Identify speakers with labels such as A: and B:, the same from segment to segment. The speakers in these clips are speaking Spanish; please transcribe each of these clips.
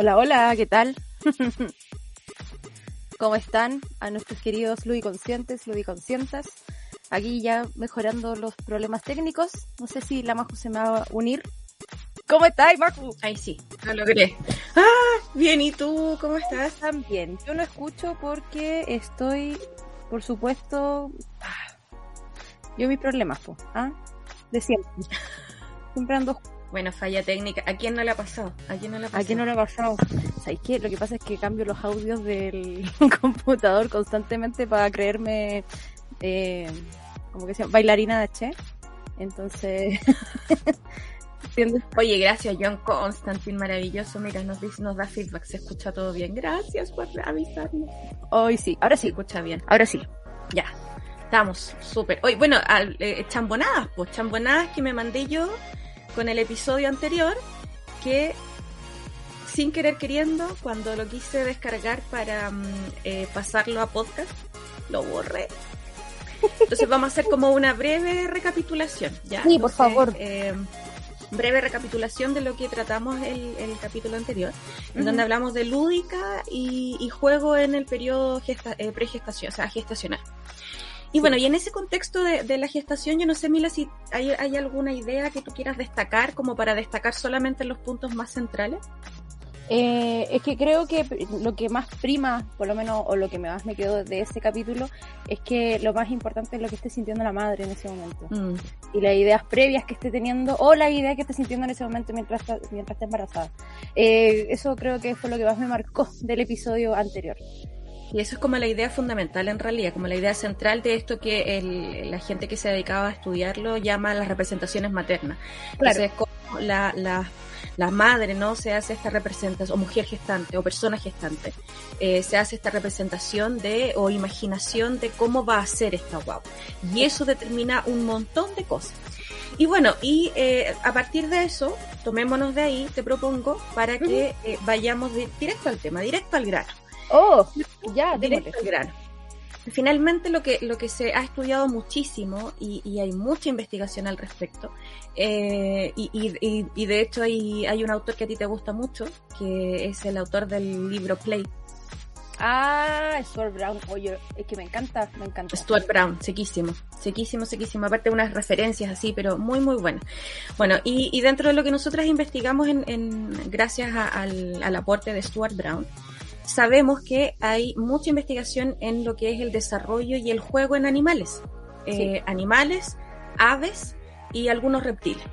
A: Hola, hola, ¿qué tal? ¿Cómo están a nuestros queridos ludiconscientes, ludiconscientas? Aquí ya mejorando los problemas técnicos. No sé si la Majo se me va a unir. ¿Cómo estás, Majo?
B: Ay, sí, lo logré. Ah, bien, ¿y tú cómo estás?
A: También. Yo no escucho porque estoy, por supuesto, yo mis problemas, po, ¿ah? De siempre. Siempre ando
B: bueno, falla técnica. ¿A quién no le ha pasado? ¿A quién no le ha pasado?
A: ¿A quién no le ha pasado? ¿Sabes qué? Lo que pasa es que cambio los audios del computador constantemente para creerme, eh, como que se llama, bailarina de Che. Entonces.
B: Oye, gracias John Constantine, maravilloso. Mira, nos dice, nos da feedback, se escucha todo bien. Gracias por avisarnos.
A: Hoy sí, ahora sí.
B: Se escucha bien.
A: Ahora sí.
B: Ya. Estamos súper. Hoy, bueno, eh, chambonadas, pues chambonadas que me mandé yo con el episodio anterior que sin querer queriendo, cuando lo quise descargar para mm, eh, pasarlo a podcast, lo borré. Entonces vamos a hacer como una breve recapitulación, ¿ya?
A: Sí, por favor.
B: Eh, breve recapitulación de lo que tratamos el, el capítulo anterior, en donde hablamos de lúdica y, juego en el periodo gesta, eh, pregestación, o sea, gestacional. Y bueno, y en ese contexto de, la gestación, yo no sé, Mila, si hay, alguna idea que tú quieras destacar, como para destacar solamente los puntos más centrales.
A: Eh, es que creo que lo que más prima, por lo menos, o lo que más me quedó de ese capítulo, es que lo más importante es lo que esté sintiendo la madre en ese momento. Mm. Y las ideas previas que esté teniendo, o la idea que esté sintiendo en ese momento mientras está, mientras está embarazada. Eh, eso creo que fue lo que más me marcó del episodio anterior.
B: Y eso es como la idea fundamental en realidad, como la idea central de esto que el, la gente que se dedicaba a estudiarlo llama las representaciones maternas. Claro. Entonces, como la, la, la, madre, ¿no? Se hace esta representación, o mujer gestante, o persona gestante, eh, se hace esta representación de, o imaginación de cómo va a ser esta guau. Y eso determina un montón de cosas. Y bueno, y eh, a partir de eso, tomémonos de ahí, te propongo, para que eh, vayamos directo al tema, directo al grano.
A: Oh, ya,
B: directo al grano. Finalmente lo que, lo que se ha estudiado muchísimo y, hay mucha investigación al respecto, eh, y, y, y, de hecho hay, hay un autor que a ti te gusta mucho, que es el autor del libro Play,
A: Ah, Stuart Brown, oye, es que me encanta, me encanta.
B: Stuart Brown, sequísimo, sequísimo, sequísimo. Aparte unas referencias así, pero muy, muy buenas. Bueno, y, y, dentro de lo que nosotras investigamos en, en gracias al, al, aporte de Stuart Brown, sabemos que hay mucha investigación en lo que es el desarrollo y el juego en animales. Eh, animales, aves y algunos reptiles.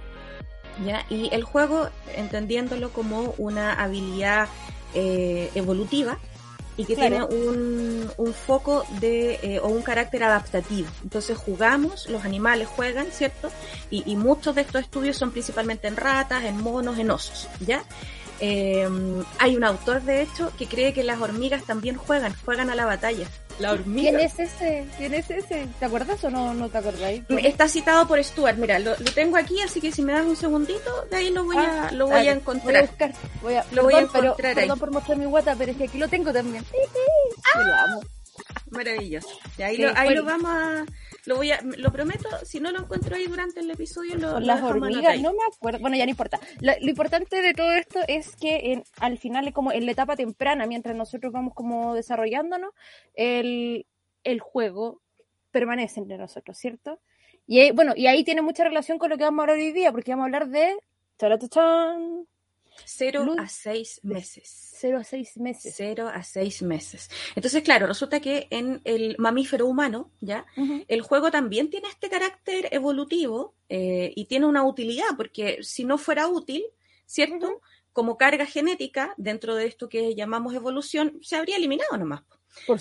B: ¿ya? Y el juego, entendiéndolo como una habilidad eh, evolutiva y que tiene un, un, foco de eh, o un carácter adaptativo. Entonces jugamos, los animales juegan, ¿cierto? Y, y, muchos de estos estudios son principalmente en ratas, en monos, en osos, ¿ya? Eh, hay un autor, de hecho, que cree que las hormigas también juegan, juegan a la batalla.
A: La hormiga. ¿Quién es ese? ¿Quién es ese? ¿Te acuerdas o no, no te acordáis?
B: Está citado por Stuart. Mira, lo, tengo aquí, así que si me das un segundito, de ahí lo voy a, ah, lo voy a, encontrar.
A: Voy a buscar. Voy a, lo voy a encontrar pero, Perdón por mostrar mi guata, pero es que aquí lo tengo también.
B: ¡Ah! Lo amo. Maravilloso. De ahí, lo, ahí lo vamos a lo voy a, lo prometo, si no lo encuentro ahí durante el episodio, lo,
A: Las hormigas, no me acuerdo. Bueno, ya no importa. Lo, importante de todo esto es que en, al final, como en la etapa temprana, mientras nosotros vamos como desarrollándonos, el, el juego permanece entre nosotros, ¿cierto? Y bueno, y ahí tiene mucha relación con lo que vamos a hablar hoy día, porque vamos a hablar de
B: 0 a 6 meses.
A: 0 a 6 meses.
B: 0 a 6 meses. Entonces, claro, resulta que en el mamífero humano, ¿ya? El juego también tiene este carácter evolutivo eh, y tiene una utilidad, porque si no fuera útil, ¿cierto? Como carga genética dentro de esto que llamamos evolución, se habría eliminado nomás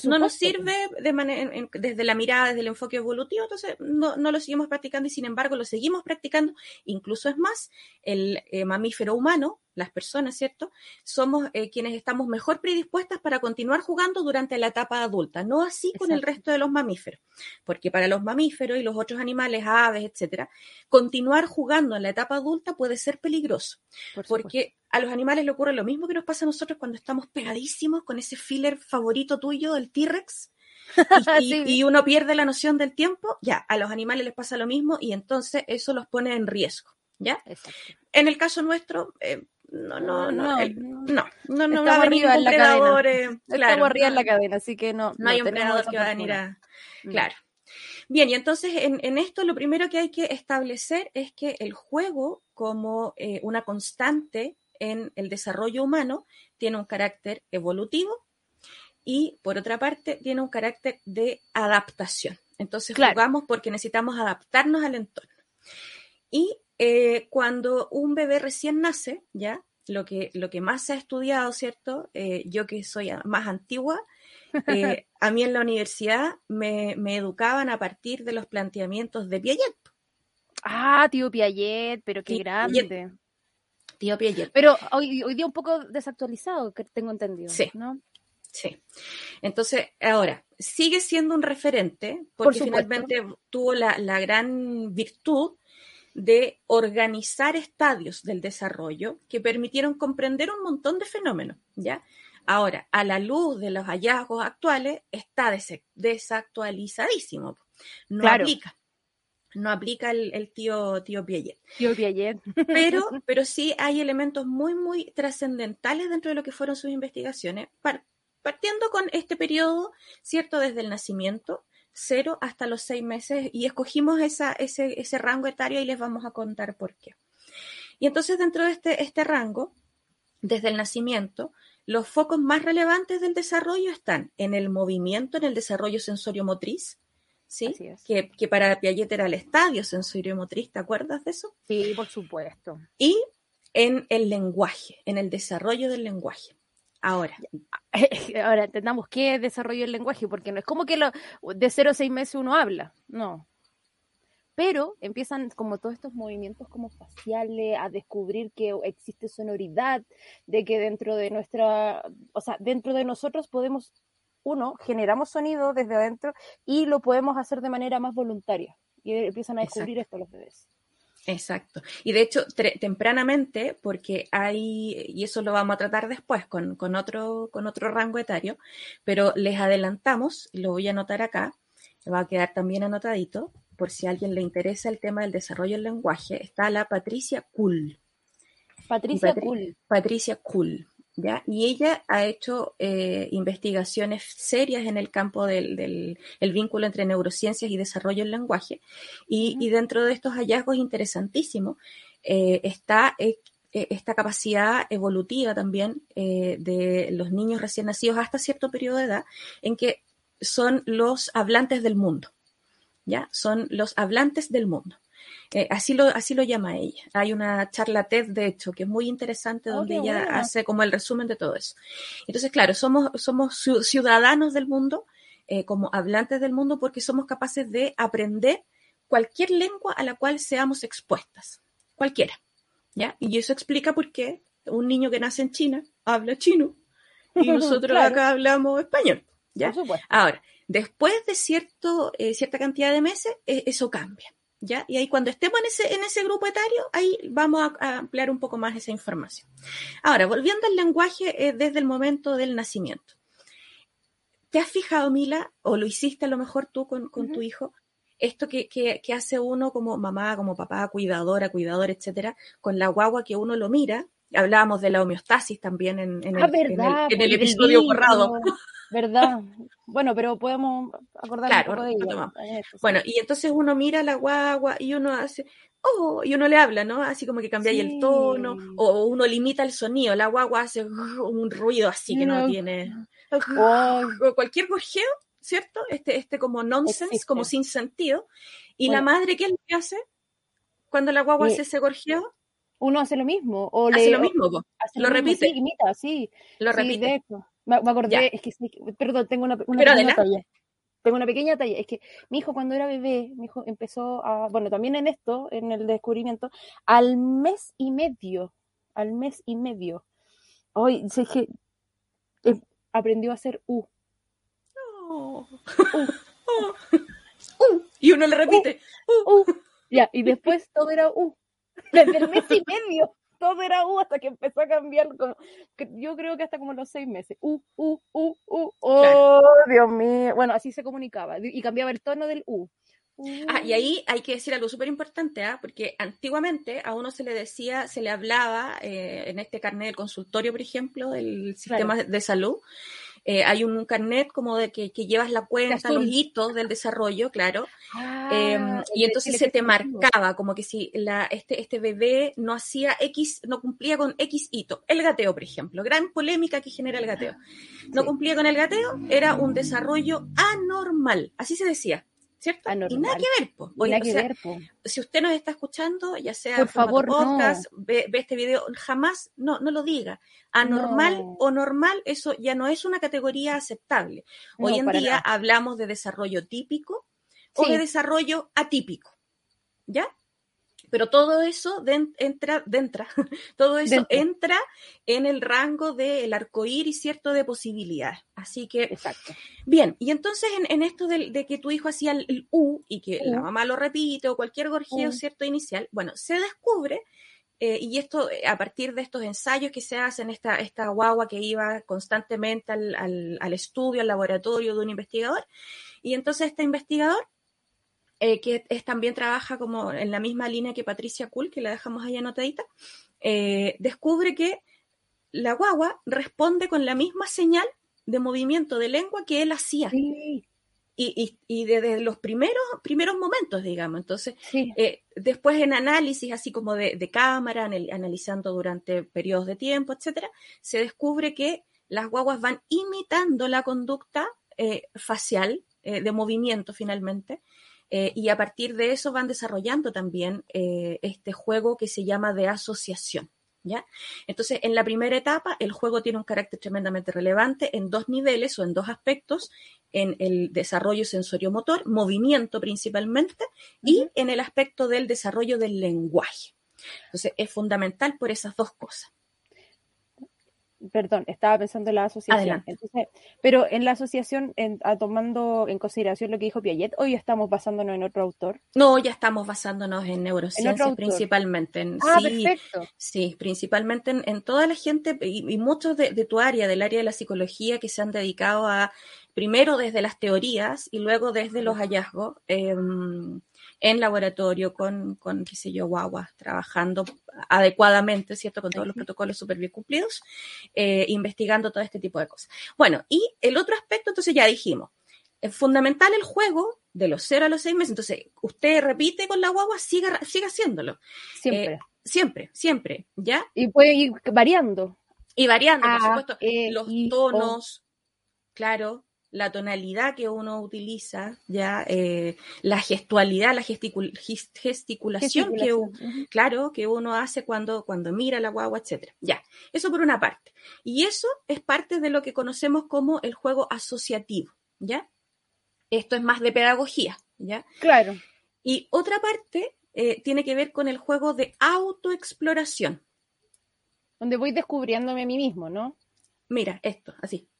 B: no nos sirve de desde la mirada, desde el enfoque evolutivo, entonces no, no, lo seguimos practicando y sin embargo lo seguimos practicando. Incluso es más, el eh, mamífero humano, las personas, ¿cierto? Somos eh, quienes estamos mejor predispuestas para continuar jugando durante la etapa adulta, no así con el resto de los mamíferos, porque para los mamíferos y los otros animales, aves, etcétera, continuar jugando en la etapa adulta puede ser peligroso, porque a los animales le ocurre lo mismo que nos pasa a nosotros cuando estamos pegadísimos con ese filler favorito tuyo del T-Rex. Y, uno pierde la noción del tiempo, ya, a los animales les pasa lo mismo y entonces eso los pone en riesgo, ¿ya? En el caso nuestro, eh, no, no, no, no, no, no va a venir un predador. Eh,
A: claro, arriba en la cadena, así que no.
B: No, hay un predador que va a venir a. Mm. Claro. Bien, y entonces en, en, esto lo primero que hay que establecer es que el juego, como eh, una constante en el desarrollo humano, tiene un carácter evolutivo y, por otra parte, tiene un carácter de adaptación. Entonces jugamos porque necesitamos adaptarnos al entorno. Y eh, cuando un bebé recién nace, ya, lo que, lo que más se ha estudiado, ¿cierto? Eh, yo que soy más antigua, eh, a mí en la universidad me, educaban a partir de los planteamientos de Piaget.
A: Ah, tío Piaget, pero qué grande.
B: Tío Piaget.
A: Pero hoy, hoy día un poco desactualizado, que tengo entendido.
B: Sí. ¿no? Sí. Entonces, ahora, sigue siendo un referente porque finalmente tuvo la, la, gran virtud de organizar estadios del desarrollo que permitieron comprender un montón de fenómenos, ¿ya? Ahora, a la luz de los hallazgos actuales, está desactualizadísimo. No aplica. No aplica el, tío, tío Piaget.
A: Tío Piaget.
B: Pero, pero sí hay elementos muy, muy trascendentales dentro de lo que fueron sus investigaciones, partiendo con este periodo, ¿cierto? Desde el nacimiento, cero hasta los seis meses, y escogimos esa, ese, ese rango etario y les vamos a contar por qué. Y entonces dentro de este, este rango, desde el nacimiento, los focos más relevantes del desarrollo están en el movimiento, en el desarrollo sensorio-motriz, ¿sí? Que, que, para Piaget era el estadio sensorio-motriz, ¿te acuerdas de eso?
A: Sí, por supuesto.
B: Y en el lenguaje, en el desarrollo del lenguaje. Ahora.
A: Ahora entendamos qué es desarrollo del lenguaje, porque no es como que lo, de 0 a 6 meses uno habla, no. Pero empiezan como todos estos movimientos como faciales a descubrir que existe sonoridad, de que dentro de nuestra, o sea, dentro de nosotros podemos, uno, generamos sonido desde adentro y lo podemos hacer de manera más voluntaria. Y empiezan a descubrir esto los bebés.
B: Exacto. Y de hecho, tempranamente, porque hay, y eso lo vamos a tratar después con, con, otro, con otro rango etario, pero les adelantamos, lo voy a anotar acá, va a quedar también anotadito, por si a alguien le interesa el tema del desarrollo del lenguaje, está la Patricia Kuhl.
A: Patricia Kuhl.
B: Patricia Kuhl. Y ella ha hecho eh, investigaciones serias en el campo del, vínculo entre neurociencias y desarrollo del lenguaje. Y, dentro de estos hallazgos interesantísimos eh, está eh, esta capacidad evolutiva también de los niños recién nacidos hasta cierto periodo de edad, en que son los hablantes del mundo. ¿Ya? Son los hablantes del mundo. Eh, así, lo, así lo llama ella. Hay una charla TED, de hecho, que es muy interesante, oh, donde ella hace como el resumen de todo eso. Entonces, claro, somos, somos ciudadanos del mundo, eh, como hablantes del mundo, porque somos capaces de aprender cualquier lengua a la cual seamos expuestas, cualquiera. ¿ya? Y eso explica por qué un niño que nace en China habla chino y nosotros acá hablamos español. ¿ya? Ahora, después de cierto, eh, cierta cantidad de meses, eso cambia. ¿Ya? Y ahí cuando estemos en ese, en ese grupo etario, ahí vamos a, ampliar un poco más esa información. Ahora, volviendo al lenguaje eh, desde el momento del nacimiento. ¿Te has fijado, Mila, o lo hiciste a lo mejor tú con, tu hijo, esto que, que, hace uno como mamá, como papá, cuidadora, cuidador, etcétera, con la guagua que uno lo mira? Hablábamos de la homeostasis también en, en,
A: ah, el,
B: en el, episodio borrado.
A: ¿Verdad? Bueno, pero podemos acordar un poco de ello.
B: Bueno, y entonces uno mira la guagua y uno hace, oh, y uno le habla, ¿no? Así como que cambia el tono, o uno limita el sonido, la guagua hace un ruido así que no, tiene. Cualquier gorjeo, ¿cierto? Este, este como nonsense, como sin sentido. Y la madre, ¿qué es lo que hace? Cuando la guagua hace ese gorjeo.
A: Uno hace lo mismo. O
B: hace lo mismo, lo, repite.
A: Sí, imita, sí.
B: Lo repite.
A: Me, acordé, es que perdón, tengo una, pequeña talla. Tengo una pequeña talla. Es que mi hijo cuando era bebé, mi hijo empezó a, bueno, también en esto, en el descubrimiento, al mes y medio, al mes y medio. Hoy, sé que eh, aprendió a hacer U.
B: Oh. Y uno le repite.
A: U. Ya, y después todo era U. Desde el mes y medio todo era U hasta que empezó a cambiar. yo creo que hasta como los seis meses. U, U, U, U. Oh, Dios mío. Bueno, así se comunicaba. Y cambiaba el tono del U.
B: Ah, y ahí hay que decir algo súper importante, ¿ah? porque antiguamente a uno se le decía, se le hablaba eh, en este carnet del consultorio, por ejemplo, del sistema de salud, eh, hay un, carnet como de que, llevas la cuenta, los hitos del desarrollo, claro. Ah, em, y entonces se te marcaba como que si la, este, este bebé no hacía X, no cumplía con X hito. El gateo, por ejemplo, gran polémica que genera el gateo. No cumplía con el gateo, era un desarrollo anormal, así se decía. ¿Cierto? Y nada que ver, po. Si usted nos está escuchando, ya sea
A: por favor,
B: podcast, ve, este video, jamás no, no lo diga. Anormal o normal, eso ya no es una categoría aceptable. Hoy en día hablamos de desarrollo típico o de desarrollo atípico. ¿Ya? Pero todo eso entra, todo eso entra en el rango del arcoíris, ¿cierto?, de posibilidades. Así que,
A: Exacto.
B: bien, y entonces en, esto de, que tu hijo hacía el, U y que la mamá lo repite o cualquier gorjeo, ¿cierto?, inicial, bueno, se descubre eh, y esto eh, a partir de estos ensayos que se hacen, esta, esta guagua que iba constantemente al, al, estudio, al laboratorio de un investigador, y entonces este investigador eh, que es, también trabaja como en la misma línea que Patricia Kuhl, que la dejamos ahí anotadita, eh, descubre que la guagua responde con la misma señal de movimiento de lengua que él hacía. Y, y, desde los primeros, primeros momentos, digamos. Entonces, eh, después en análisis, así como de, cámara, analizando durante periodos de tiempo, etcétera, se descubre que las guaguas van imitando la conducta facial de movimiento finalmente eh, y a partir de eso van desarrollando también eh, este juego que se llama de asociación. ¿Ya? Entonces, en la primera etapa, el juego tiene un carácter tremendamente relevante en dos niveles o en dos aspectos, en el desarrollo sensoriomotor, movimiento principalmente, y en el aspecto del desarrollo del lenguaje. Entonces, es fundamental por esas dos cosas
A: perdón, estaba pensando en la asociación. pero en la asociación, tomando en consideración lo que dijo Piaget, hoy estamos basándonos en otro autor.
B: No, ya estamos basándonos en neurociencias principalmente. En,
A: ah, sí, perfecto.
B: Sí, principalmente en, toda la gente y, muchos de, tu área, del área de la psicología, que se han dedicado a, primero desde las teorías y luego desde los hallazgos. Em, en laboratorio con, con qué sé yo, guaguas, trabajando adecuadamente, ¿cierto? Con todos los protocolos súper bien cumplidos, eh, investigando todo este tipo de cosas. Bueno, y el otro aspecto, entonces ya dijimos, es fundamental el juego de los 0 a los 6 meses. Entonces, usted repite con la guagua, siga, siga haciéndolo.
A: Siempre. Eh,
B: siempre, siempre, ¿ya?
A: Y puede ir variando.
B: Y variando, por supuesto. E, los tonos, claro, la tonalidad que uno utiliza, ya eh, la gestualidad, la gesticulación que claro, que uno hace cuando, cuando mira la guagua, etcétera. Ya, eso por una parte. Y eso es parte de lo que conocemos como el juego asociativo, ¿ya? Esto es más de pedagogía, ¿ya?
A: Claro.
B: Y otra parte eh, tiene que ver con el juego de autoexploración.
A: Donde voy descubriéndome a mí mismo, ¿no?
B: Mira, esto, así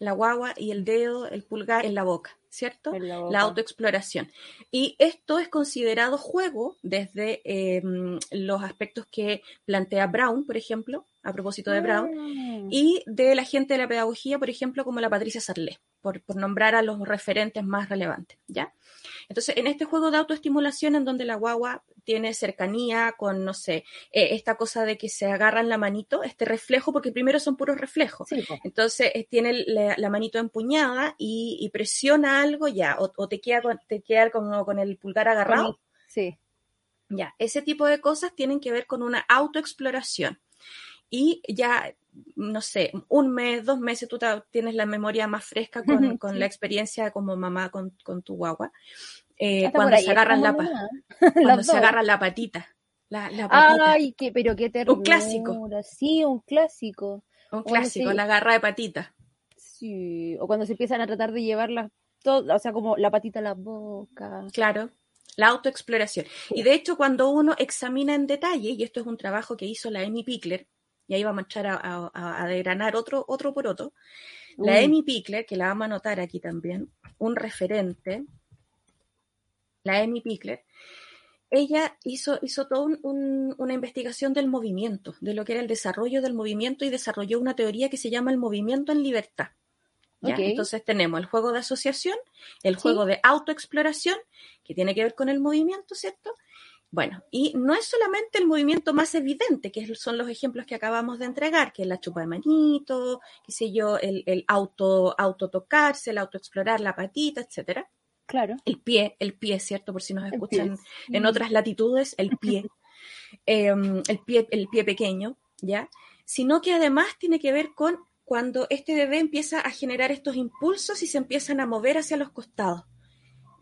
B: la guagua y el dedo, el pulgar en la boca, ¿cierto? La, autoexploración. Y esto es considerado juego desde em, los aspectos que plantea Brown, por ejemplo, a propósito de Brown, ah. y de la gente de la pedagogía, por ejemplo, como la Patricia Sarlé, por, por nombrar a los referentes más relevantes, ¿ya? Entonces, en este juego de autoestimulación en donde la guagua tiene cercanía con, no sé, eh, esta cosa de que se agarran la manito, este reflejo, porque primero son puros reflejos. Entonces, eh, tiene la, manito empuñada y, presiona algo ya, o, te queda, con, te queda como con el pulgar agarrado.
A: Sí.
B: Ya, ese tipo de cosas tienen que ver con una autoexploración. Y ya no sé, un mes, dos meses, tú tienes la memoria más fresca con, con la experiencia como mamá con, con tu guagua. Eh, cuando se agarran la, cuando se agarran la patita. La, la patita.
A: Ay, qué, pero qué ternura.
B: Un clásico.
A: Sí, un clásico.
B: Un clásico, la garra de patita.
A: Sí, o cuando se empiezan a tratar de llevarla, todo, o sea, como la patita a la boca.
B: Claro, la autoexploración. Y de hecho, cuando uno examina en detalle, y esto es un trabajo que hizo la Amy Pickler, y ahí vamos a echar a, a, degranar otro, otro por otro, la Amy Pickler, que la vamos a anotar aquí también, un referente, la Amy Pickler, ella hizo, hizo toda una investigación del movimiento, de lo que era el desarrollo del movimiento y desarrolló una teoría que se llama el movimiento en libertad. Entonces tenemos el juego de asociación, el juego de autoexploración, que tiene que ver con el movimiento, ¿cierto? Bueno, y no es solamente el movimiento más evidente, que son los ejemplos que acabamos de entregar, que es la chupa de manito, qué sé yo, el, el auto, auto tocarse, el autoexplorar la patita, etcétera.
A: Claro.
B: El pie, el pie, ¿cierto? Por si nos escuchan en otras latitudes, el pie. Em, el pie, el pie pequeño, ¿ya? Sino que además tiene que ver con cuando este bebé empieza a generar estos impulsos y se empiezan a mover hacia los costados.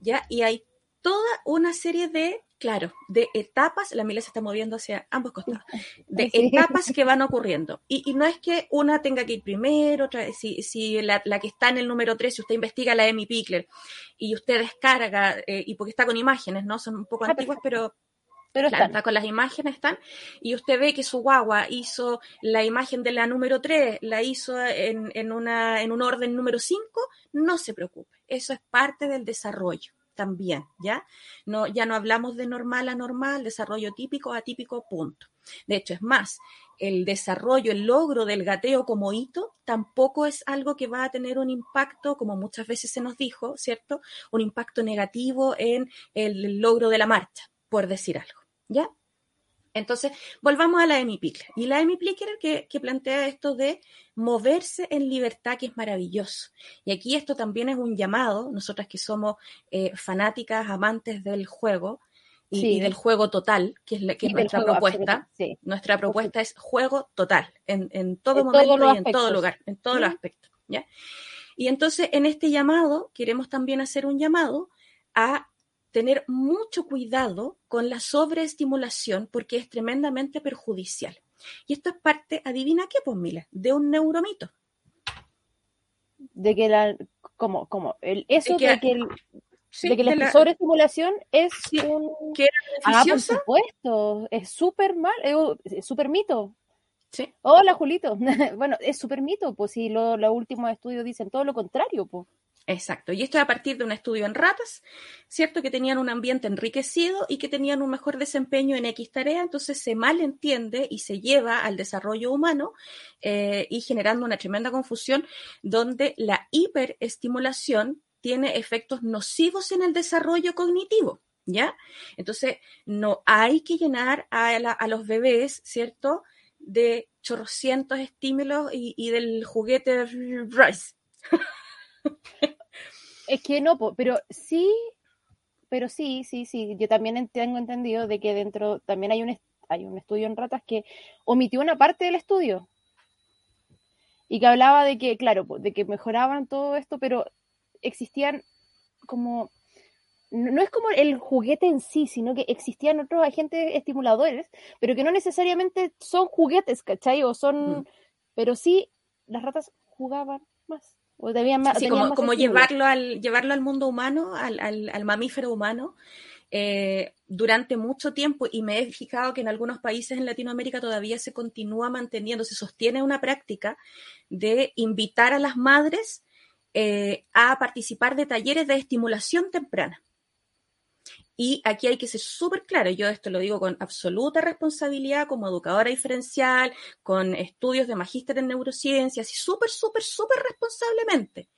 B: ¿Ya? Y hay toda una serie de, claro, de etapas, la Mila se está moviendo hacia ambos costados, de etapas que van ocurriendo. Y, no es que una tenga que ir primero, otra, si, si la, que está en el número 3, si usted investiga la Emi Pickler y usted descarga, eh, y porque está con imágenes, ¿no? Son un poco ah, antiguas, pero pero está con las imágenes están, y usted ve que su guagua hizo la imagen de la número 3, la hizo en, en, una, en un orden número 5, no se preocupe, eso es parte del desarrollo también, ¿ya? No, ya no hablamos de normal a normal, desarrollo típico, atípico, punto. De hecho, es más, el desarrollo, el logro del gateo como hito tampoco es algo que va a tener un impacto, como muchas veces se nos dijo, ¿cierto? Un impacto negativo en el logro de la marcha, por decir algo. ¿Ya? Entonces, volvamos a la Amy Pickler. Y la Amy Pickler que, que, plantea esto de moverse en libertad, que es maravilloso. Y aquí esto también es un llamado, nosotras que somos eh, fanáticas, amantes del juego y, del juego total, que es, que es nuestra propuesta. Nuestra propuesta es juego total, en, en todo momento y en todo lugar, en todos los aspectos. ¿ya? Y entonces, en este llamado, queremos también hacer un llamado a tener mucho cuidado con la sobreestimulación porque es tremendamente perjudicial. Y esto es parte, adivina qué, pues Mila, de un neuromito.
A: De que la, como, como, el, eso de que, de que la, sobreestimulación es un...
B: Que
A: ah, por supuesto, es súper mal, es súper mito.
B: Sí.
A: Hola, Julito. bueno, es súper mito, pues si los últimos estudios dicen todo lo contrario, pues.
B: Exacto. Y esto es a partir de un estudio en ratas, ¿cierto? Que tenían un ambiente enriquecido y que tenían un mejor desempeño en X tarea, entonces se malentiende y se lleva al desarrollo humano eh, y generando una tremenda confusión donde la hiperestimulación tiene efectos nocivos en el desarrollo cognitivo. ¿Ya? Entonces, no hay que llenar a, los bebés, ¿cierto? De chorrocientos estímulos y, y del juguete Rice.
A: Es que no, pero sí, pero sí, sí, sí. Yo también tengo entendido de que dentro también hay un, hay un estudio en ratas que omitió una parte del estudio y que hablaba de que, claro, de que mejoraban todo esto, pero existían como no es como el juguete en sí, sino que existían otros agentes estimuladores, pero que no necesariamente son juguetes, ¿cachai? O son, mm. pero sí, las ratas jugaban más
B: como, llevarlo, al, llevarlo al mundo humano, al, al, mamífero humano, eh, durante mucho tiempo, y me he fijado que en algunos países en Latinoamérica todavía se continúa manteniendo, se sostiene una práctica de invitar a las madres eh, a participar de talleres de estimulación temprana. Y aquí hay que ser súper claro, yo esto lo digo con absoluta responsabilidad como educadora diferencial, con estudios de magíster en neurociencias y súper, súper, súper responsablemente.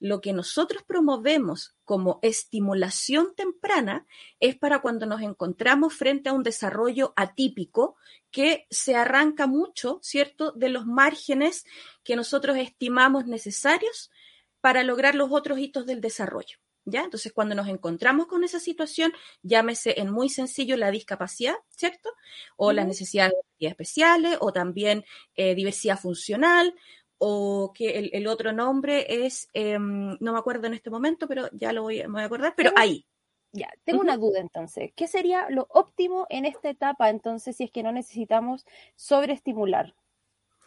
B: Lo que nosotros promovemos como estimulación temprana es para cuando nos encontramos frente a un desarrollo atípico que se arranca mucho, ¿cierto?, de los márgenes que nosotros estimamos necesarios para lograr los otros hitos del desarrollo. ¿Ya? Entonces, cuando nos encontramos con esa situación, llámese en muy sencillo la discapacidad, ¿cierto? O las necesidades especiales, o también eh, diversidad funcional, o que el, otro nombre es, em, no me acuerdo en este momento, pero ya lo voy, me voy a acordar, pero ahí.
A: Ya, tengo una duda entonces. ¿Qué sería lo óptimo en esta etapa entonces si es que no necesitamos sobreestimular?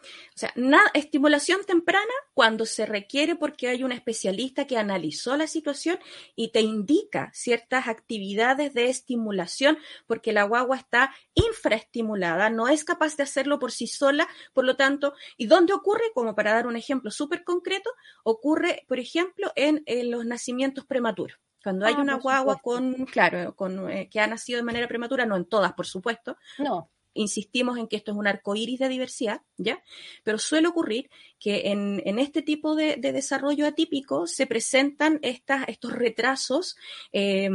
B: O sea, estimulación temprana cuando se requiere porque hay un especialista que analizó la situación y te indica ciertas actividades de estimulación porque la guagua está infraestimulada, no es capaz de hacerlo por sí sola, por lo tanto, ¿y dónde ocurre? Como para dar un ejemplo súper concreto, ocurre, por ejemplo, en, los nacimientos prematuros. Cuando hay ah, una guagua con, claro, con, eh, que ha nacido de manera prematura, no en todas, por supuesto.
A: No
B: insistimos en que esto es un arco iris de diversidad, ¿ya? Pero suele ocurrir que en, este tipo de, desarrollo atípico se presentan estas, estos retrasos. Eh,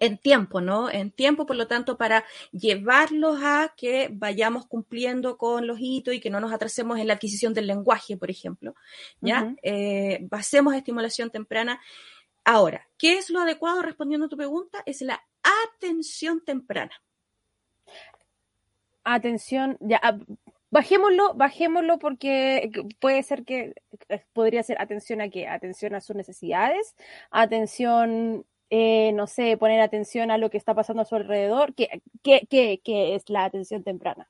B: en tiempo, ¿no? En tiempo, por lo tanto, para llevarlos a que vayamos cumpliendo con los hitos y que no nos atrasemos en la adquisición del lenguaje, por ejemplo, ¿ya? Eh, basemos estimulación temprana. Ahora, ¿qué es lo adecuado respondiendo a tu pregunta? Es la atención temprana.
A: Atención, ya, ah, bajémoslo, bajémoslo porque puede ser que eh, podría ser atención a qué, atención a sus necesidades, atención eh, no sé, poner atención a lo que está pasando a su alrededor. ¿Qué, qué, es la atención temprana?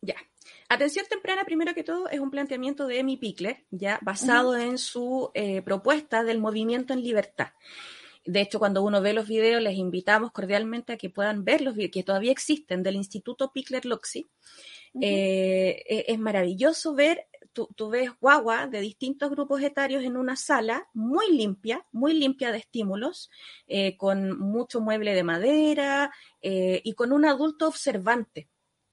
B: Ya. Atención temprana, primero que todo, es un planteamiento de Emi Pickler, ya basado en su eh, propuesta del movimiento en libertad. De hecho, cuando uno ve los videos, les invitamos cordialmente a que puedan ver los videos que todavía existen del Instituto Pickler Loxi. Eh, e, es maravilloso ver tú, ves guagua de distintos grupos etarios en una sala muy limpia, muy limpia de estímulos, eh, con mucho mueble de madera eh, y con un adulto observante.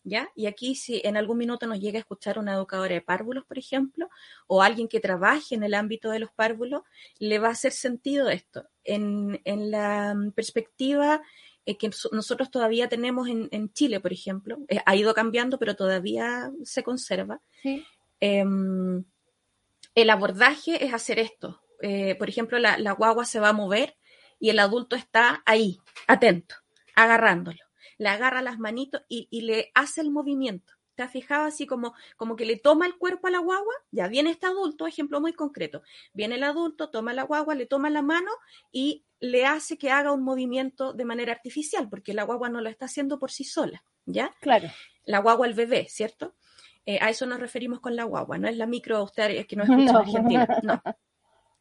B: ¿Ya? Y aquí si en algún minuto nos llega a escuchar una educadora de párvulos, por ejemplo, o alguien que trabaje en el ámbito de los párvulos, le va a hacer sentido esto. En, la perspectiva eh, que nosotros todavía tenemos en, Chile, por ejemplo, ha ido cambiando, pero todavía se conserva. Sí. Em, el abordaje es hacer esto. Eh, por ejemplo, la, guagua se va a mover y el adulto está ahí, atento, agarrándolo. Le agarra las manitos y, le hace el movimiento. ¿Te has fijado así como, como que le toma el cuerpo a la guagua? Ya viene este adulto, ejemplo muy concreto. Viene el adulto, toma la guagua, le toma la mano y le hace que haga un movimiento de manera artificial, porque la guagua no lo está haciendo por sí sola, ¿ya?
A: Claro.
B: La guagua, el bebé, ¿cierto? Eh, a eso nos referimos con la guagua, no es la micro, usted es que no escucha no. Argentina, no.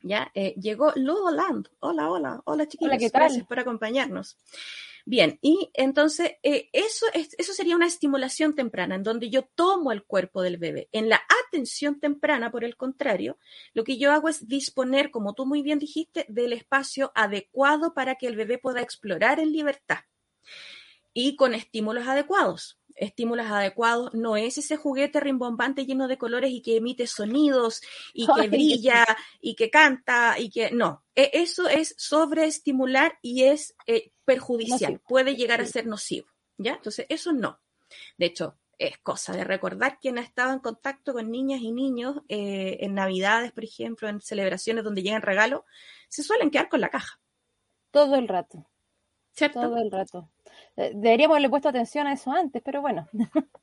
B: Ya, eh, llegó Ludo Land. Hola, hola, hola chiquillos. Hola, ¿qué tal? Gracias por acompañarnos. Bien, y entonces eh, eso, es, eso sería una estimulación temprana, en donde yo tomo el cuerpo del bebé. En la atención temprana, por el contrario, lo que yo hago es disponer, como tú muy bien dijiste, del espacio adecuado para que el bebé pueda explorar en libertad y con estímulos adecuados estímulos adecuados, no es ese juguete rimbombante lleno de colores y que emite sonidos y que brilla y que canta y que no, e, eso es sobreestimular y es eh, perjudicial, puede llegar a ser nocivo, ¿ya? Entonces, eso no. De hecho, es cosa de recordar quien ha estado en contacto con niñas y niños eh, en Navidades, por ejemplo, en celebraciones donde llegan regalos, se suelen quedar con la caja.
A: Todo el rato. ¿Cierto? Todo el rato. Eh, deberíamos haberle puesto atención a eso antes, pero bueno.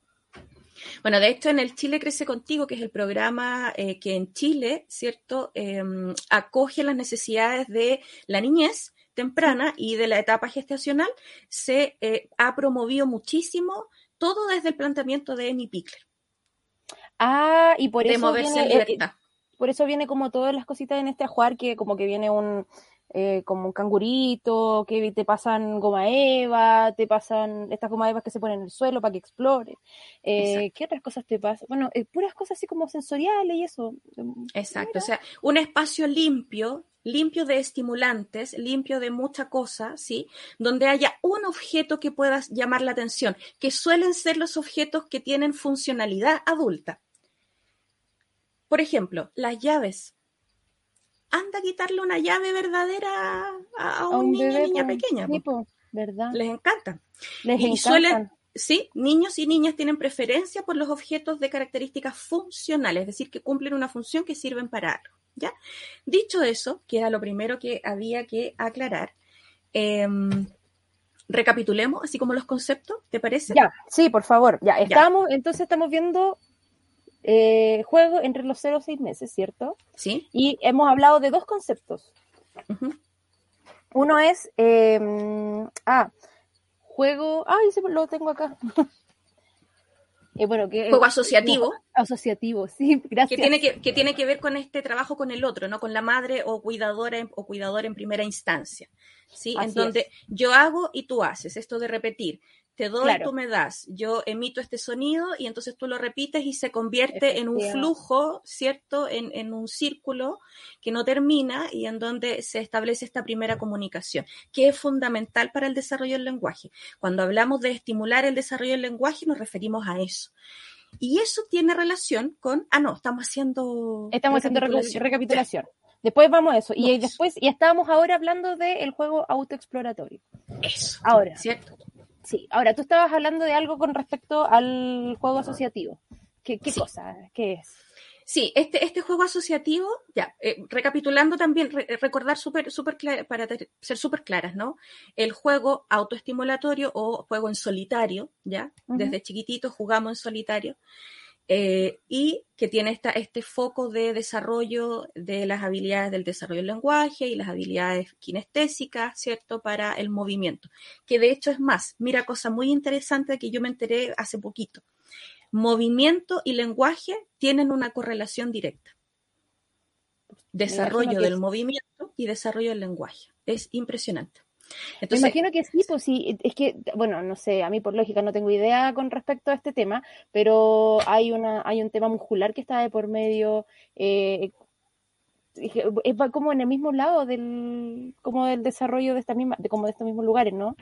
B: Bueno, de hecho, en el Chile Crece Contigo, que es el programa eh, que en Chile, ¿cierto?, em, acoge las necesidades de la niñez temprana y de la etapa gestacional, se eh, ha promovido muchísimo todo desde el planteamiento de Amy Pickler.
A: Ah, y por eso. viene, por eso viene como todas las cositas en este ajuar, que como que viene un, eh, como un cangurito, que te pasan goma eva, te pasan estas goma evas que se ponen en el suelo para que explore. Eh, ¿Qué otras cosas te pasan? Bueno, eh, puras cosas así como sensoriales y eso.
B: Exacto, o sea, un espacio limpio, limpio de estimulantes, limpio de mucha cosa, ¿sí? Donde haya un objeto que pueda llamar la atención, que suelen ser los objetos que tienen funcionalidad adulta. Por ejemplo, las llaves anda a quitarle una llave verdadera a, un, niño o niña pequeña.
A: ¿verdad?
B: Les encanta.
A: Les y Suelen,
B: sí, niños y niñas tienen preferencia por los objetos de características funcionales, es decir, que cumplen una función que sirven para algo. ¿ya? Dicho eso, que era lo primero que había que aclarar, em, recapitulemos así como los conceptos, ¿te parece?
A: Ya, sí, por favor. Ya, estamos, entonces estamos viendo eh, juego entre los 0 y 6 meses, ¿cierto?
B: Sí.
A: Y hemos hablado de dos conceptos. Uno es, em, ah, juego, ay, lo tengo acá.
B: Eh, bueno, que, juego asociativo.
A: asociativo, sí, gracias.
B: Que tiene que, que, tiene que ver con este trabajo con el otro, ¿no? Con la madre o cuidadora o cuidador en primera instancia. ¿Sí? en donde yo hago y tú haces, esto de repetir te doy, tú me das, yo emito este sonido y entonces tú lo repites y se convierte en un flujo, ¿cierto? En, en, un círculo que no termina y en donde se establece esta primera comunicación, que es fundamental para el desarrollo del lenguaje. Cuando hablamos de estimular el desarrollo del lenguaje nos referimos a eso. Y eso tiene relación con, ah, no, estamos haciendo...
A: Estamos haciendo recapitulación. Después vamos a eso. Y después, y estábamos ahora hablando del juego autoexploratorio.
B: Eso.
A: Ahora. ¿Cierto? Sí. Ahora, tú estabas hablando de algo con respecto al juego asociativo. ¿Qué, cosa? ¿Qué es?
B: Sí, este, este juego asociativo, ya, eh, recapitulando también, recordar súper, súper para ser súper claras, ¿no? El juego autoestimulatorio o juego en solitario, ¿ya? Desde chiquitito jugamos en solitario. Eh, y que tiene esta, este foco de desarrollo de las habilidades del desarrollo del lenguaje y las habilidades kinestésicas, ¿cierto?, para el movimiento. Que de hecho es más, mira, cosa muy interesante que yo me enteré hace poquito. Movimiento y lenguaje tienen una correlación directa. Desarrollo del movimiento y desarrollo del lenguaje. Es impresionante.
A: Me imagino que sí, pues sí, es que, bueno, no sé, a mí por lógica no tengo idea con respecto a este tema, pero hay una, hay un tema muscular que está de por medio, eh, es como en el mismo lado del, como del desarrollo de esta misma, de como de estos mismos lugares, ¿no?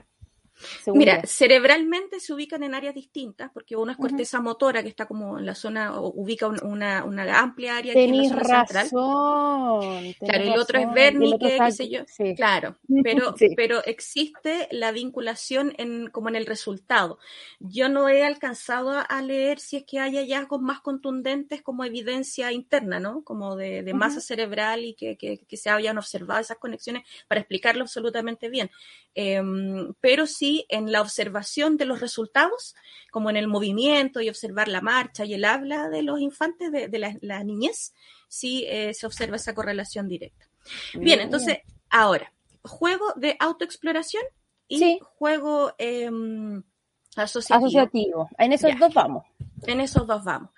B: Mira, cerebralmente se ubican en áreas distintas, porque uno es corteza motora, que está como en la zona, ubica una, una, amplia área aquí en la zona razón, central. Claro, el otro es Wernicke, qué sé yo. Claro, pero, pero existe la vinculación en, como en el resultado. Yo no he alcanzado a leer si es que hay hallazgos más contundentes como evidencia interna, ¿no? Como de, masa cerebral y que, que, que se hayan observado esas conexiones para explicarlo absolutamente bien. Em, pero sí en la observación de los resultados, como en el movimiento y observar la marcha y el habla de los infantes, de, la, niñez, sí eh, se observa esa correlación directa. Bien, entonces, ahora, juego de autoexploración y juego em, asociativo.
A: En esos dos vamos.
B: En esos dos vamos.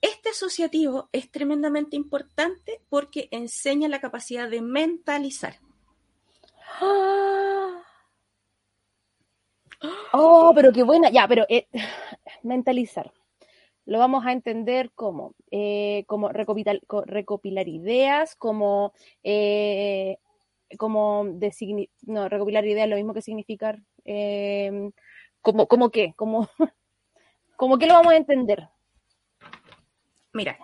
B: Este asociativo es tremendamente importante porque enseña la capacidad de mentalizar. ¡Ah!
A: Oh, pero qué buena. Ya, pero eh, mentalizar. Lo vamos a entender como, eh, como recopilar, ideas, como, eh, como no, recopilar ideas, lo mismo que significar, como, como qué, como, como qué lo vamos a entender.
B: Mira,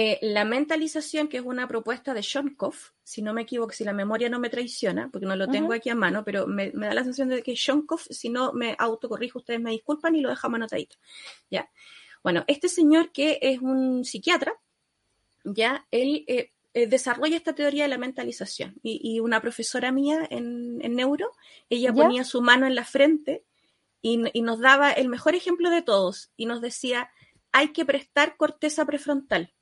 B: eh, la mentalización, que es una propuesta de Shonkov, si no me equivoco, si la memoria no me traiciona, porque no lo tengo aquí a mano, pero me, da la sensación de que Shonkov, si no me autocorrijo, ustedes me disculpan y lo dejamos anotadito. ¿ya? Bueno, este señor que es un psiquiatra, ya, él eh, eh, desarrolla esta teoría de la mentalización. Y, una profesora mía en, neuro, ella ponía su mano en la frente y, y nos daba el mejor ejemplo de todos y nos decía, hay que prestar corteza prefrontal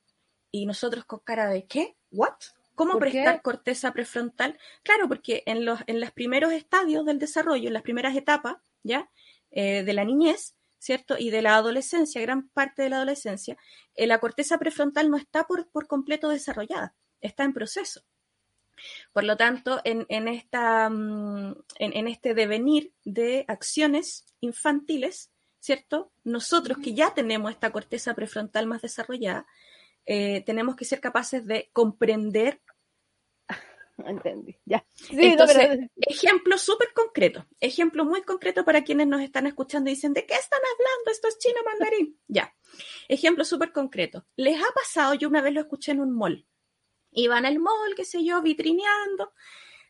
B: y nosotros con cara de ¿qué? ¿What? ¿Cómo prestar corteza prefrontal? Claro, porque en los, en los primeros estadios del desarrollo, en las primeras etapas, ¿ya? Eh, de la niñez, ¿cierto? Y de la adolescencia, gran parte de la adolescencia, eh, la corteza prefrontal no está por, por, completo desarrollada, está en proceso. Por lo tanto, en, en esta, mm, en, en, este devenir de acciones infantiles, ¿cierto? Nosotros que ya tenemos esta corteza prefrontal más desarrollada, eh, tenemos que ser capaces de comprender.
A: Entendí, ya.
B: Entonces, ejemplo súper concreto, ejemplo muy concreto para quienes nos están escuchando y dicen, ¿de qué están hablando? Esto es chino mandarín. ya, ejemplo súper concreto. ¿Les ha pasado? Yo una vez lo escuché en un mall. Iba en el mall, qué sé yo, vitrineando,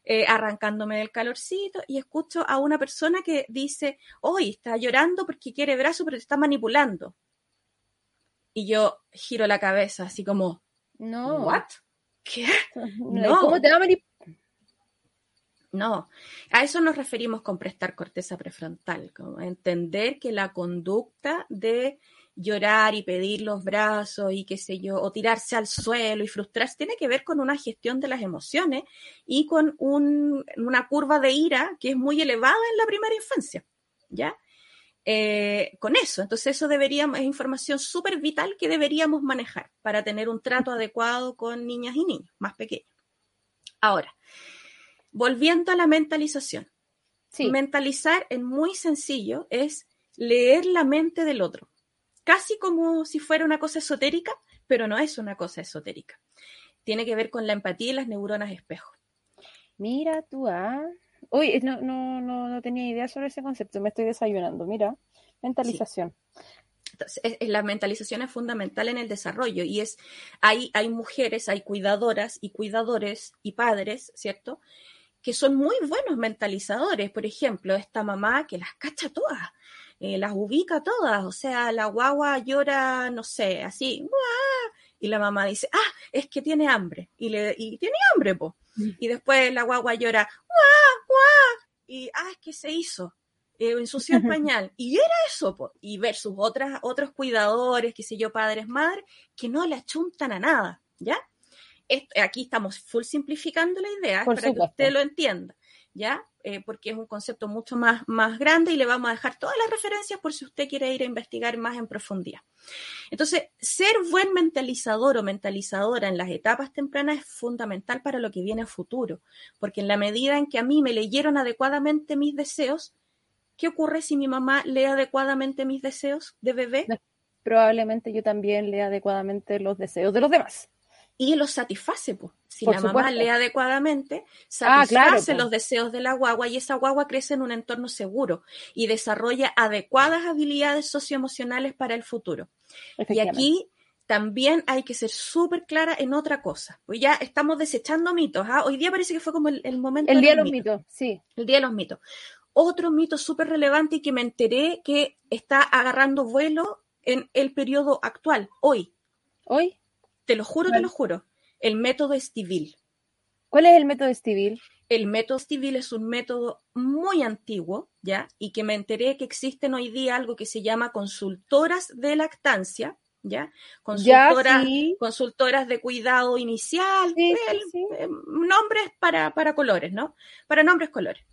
B: eh, arrancándome del calorcito y escucho a una persona que dice, hoy está llorando porque quiere brazo, pero te está manipulando. Y yo giro la cabeza así como,
A: no.
B: ¿What? ¿Qué?
A: No. ¿Cómo te va a
B: No, a eso nos referimos con prestar corteza prefrontal, como entender que la conducta de llorar y pedir los brazos y qué sé yo, o tirarse al suelo y frustrarse, tiene que ver con una gestión de las emociones y con una curva de ira que es muy elevada en la primera infancia, ¿ya? Eh, con eso. Entonces eso deberíamos, es información súper vital que deberíamos manejar para tener un trato adecuado con niñas y niños más pequeños. Ahora, volviendo a la mentalización. Mentalizar en muy sencillo es leer la mente del otro, casi como si fuera una cosa esotérica, pero no es una cosa esotérica. Tiene que ver con la empatía y las neuronas espejo.
A: Mira tú, ah. Uy, no, no, no, tenía idea sobre ese concepto, me estoy desayunando, mira. Mentalización.
B: la mentalización es fundamental en el desarrollo y es, hay, hay mujeres, hay cuidadoras y cuidadores y padres, ¿cierto? Que son muy buenos mentalizadores. Por ejemplo, esta mamá que las cacha todas, eh, las ubica todas, o sea, la guagua llora, no sé, así, y la mamá dice, ah, es que tiene hambre, y, le, y tiene hambre, po. Mm. Y después la guagua llora, guau, y ah, es que se hizo, eh, ensució el pañal, y era eso, po. y versus otras, otros cuidadores, qué sé yo, padres, madres, que no le achuntan a nada, ¿ya? aquí estamos full simplificando la idea para que usted lo entienda, ¿ya? Eh, porque es un concepto mucho más, más grande y le vamos a dejar todas las referencias por si usted quiere ir a investigar más en profundidad. Entonces, ser buen mentalizador o mentalizadora en las etapas tempranas es fundamental para lo que viene a futuro, porque en la medida en que a mí me leyeron adecuadamente mis deseos, ¿qué ocurre si mi mamá lee adecuadamente mis deseos de bebé?
A: Probablemente yo también lea adecuadamente los deseos de los demás
B: y los satisface. Pues. Si la mamá lee adecuadamente, ah, satisface los deseos de la guagua y esa guagua crece en un entorno seguro y desarrolla adecuadas habilidades socioemocionales para el futuro. Y aquí también hay que ser súper clara en otra cosa. Pues ya estamos desechando mitos. ¿ah? Hoy día parece que fue como el, momento.
A: El día de los mitos. sí.
B: El día de los mitos. Otro mito súper relevante y que me enteré que está agarrando vuelo en el periodo actual, hoy.
A: ¿Hoy?
B: Te lo juro, te lo juro. El método Estivil.
A: ¿Cuál es el método Estivil?
B: El método Estivil es un método muy antiguo, ¿ya? Y que me enteré que existen hoy día algo que se llama consultoras de lactancia, ¿ya? Consultoras, consultoras de cuidado inicial, eh, nombres para, para colores, ¿no? Para nombres colores.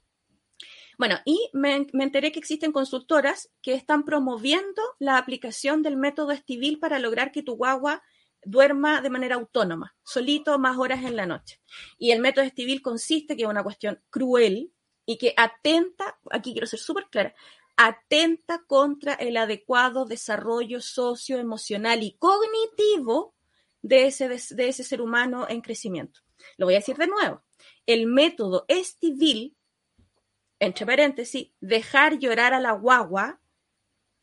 B: Bueno, y me, me, enteré que existen consultoras que están promoviendo la aplicación del método Estivil para lograr que tu guagua duerma de manera autónoma, solito más horas en la noche. Y el método estivil consiste, que es una cuestión cruel y que atenta, aquí quiero ser súper clara, atenta contra el adecuado desarrollo socioemocional y cognitivo de ese, de ese ser humano en crecimiento. Lo voy a decir de nuevo. El método estivil, entre paréntesis, dejar llorar a la guagua,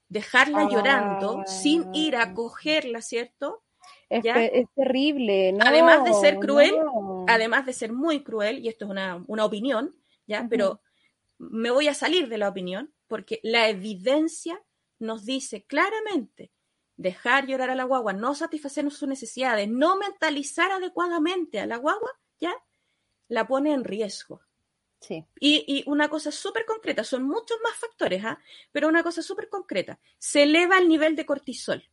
B: dejarla llorando sin ir a cogerla, ¿cierto?
A: Es, terrible, ¿no?
B: Además de ser cruel, además de ser muy cruel, y esto es una, opinión, ¿ya? Pero me voy a salir de la opinión porque la evidencia nos dice claramente dejar llorar a la guagua, no satisfacer sus necesidades, no mentalizar adecuadamente a la guagua, ¿ya? La pone en riesgo.
A: Sí.
B: Y, una cosa súper concreta, son muchos más factores, ¿ah? Pero una cosa súper concreta, se eleva el nivel de cortisol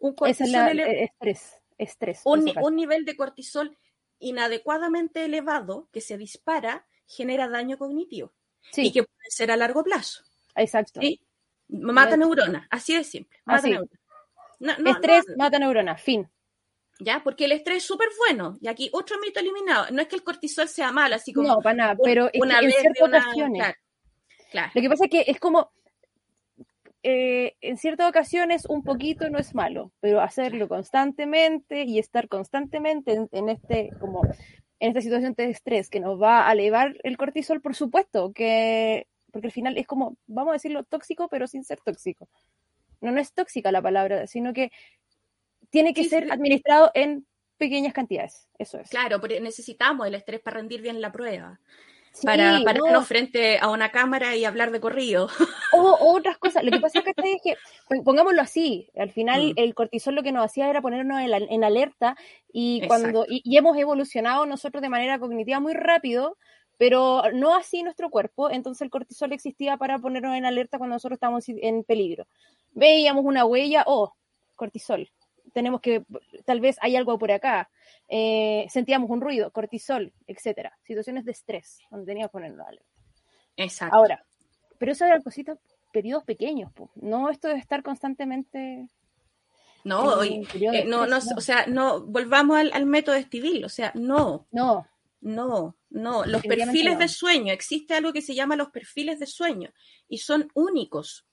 A: un cortisol estrés, estrés.
B: Un, nivel de cortisol inadecuadamente elevado que se dispara genera daño cognitivo y que puede ser a largo plazo.
A: Exacto.
B: Mata neuronas, así de simple. Mata
A: estrés mata neuronas, fin.
B: ¿Ya? Porque el estrés es súper bueno. Y aquí otro mito eliminado. No es que el cortisol sea malo, así como.
A: No, para nada, pero una en ciertas ocasiones. claro. Lo que pasa es que es como eh, en ciertas ocasiones un poquito no es malo, pero hacerlo constantemente y estar constantemente en, este como en esta situación de estrés que nos va a elevar el cortisol, por supuesto, que porque al final es como, vamos a decirlo, tóxico, pero sin ser tóxico. No, no es tóxica la palabra, sino que tiene que ser administrado en pequeñas cantidades. Eso es.
B: Claro, pero necesitamos el estrés para rendir bien la prueba para pararnos frente a una cámara y hablar de corrido.
A: O, otras cosas. Lo que pasa es que, pongámoslo así, al final mm. el cortisol lo que nos hacía era ponernos en, alerta y cuando y, hemos evolucionado nosotros de manera cognitiva muy rápido, pero no así nuestro cuerpo, entonces el cortisol existía para ponernos en alerta cuando nosotros estábamos en peligro. Veíamos una huella, oh, cortisol. Tenemos que, tal vez hay algo por acá eh, sentíamos un ruido, cortisol, etcétera. Situaciones de estrés, donde teníamos que ponernos alerta.
B: Exacto.
A: Ahora, pero eso eran cositas, periodos pequeños, no esto de estar constantemente.
B: No, eh, no, no, o sea, no, volvamos al, método estivil, o sea, no.
A: No.
B: No, no, los perfiles de sueño, existe algo que se llama los perfiles de sueño y son únicos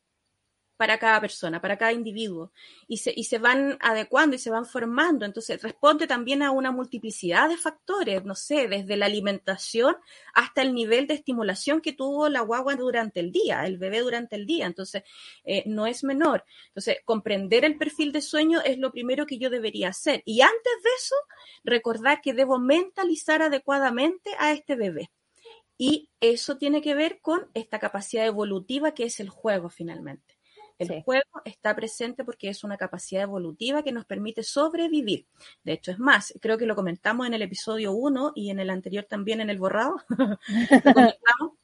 B: para cada persona, para cada individuo, y se, y se van adecuando y se van formando. Entonces, responde también a una multiplicidad de factores, no sé, desde la alimentación hasta el nivel de estimulación que tuvo la guagua durante el día, el bebé durante el día. Entonces, eh, no es menor. Entonces, comprender el perfil de sueño es lo primero que yo debería hacer. Y antes de eso, recordar que debo mentalizar adecuadamente a este bebé. Y eso tiene que ver con esta capacidad evolutiva que es el juego finalmente. El juego está presente porque es una capacidad evolutiva que nos permite sobrevivir. De hecho, es más, creo que lo comentamos en el episodio 1 y en el anterior también en el borrado.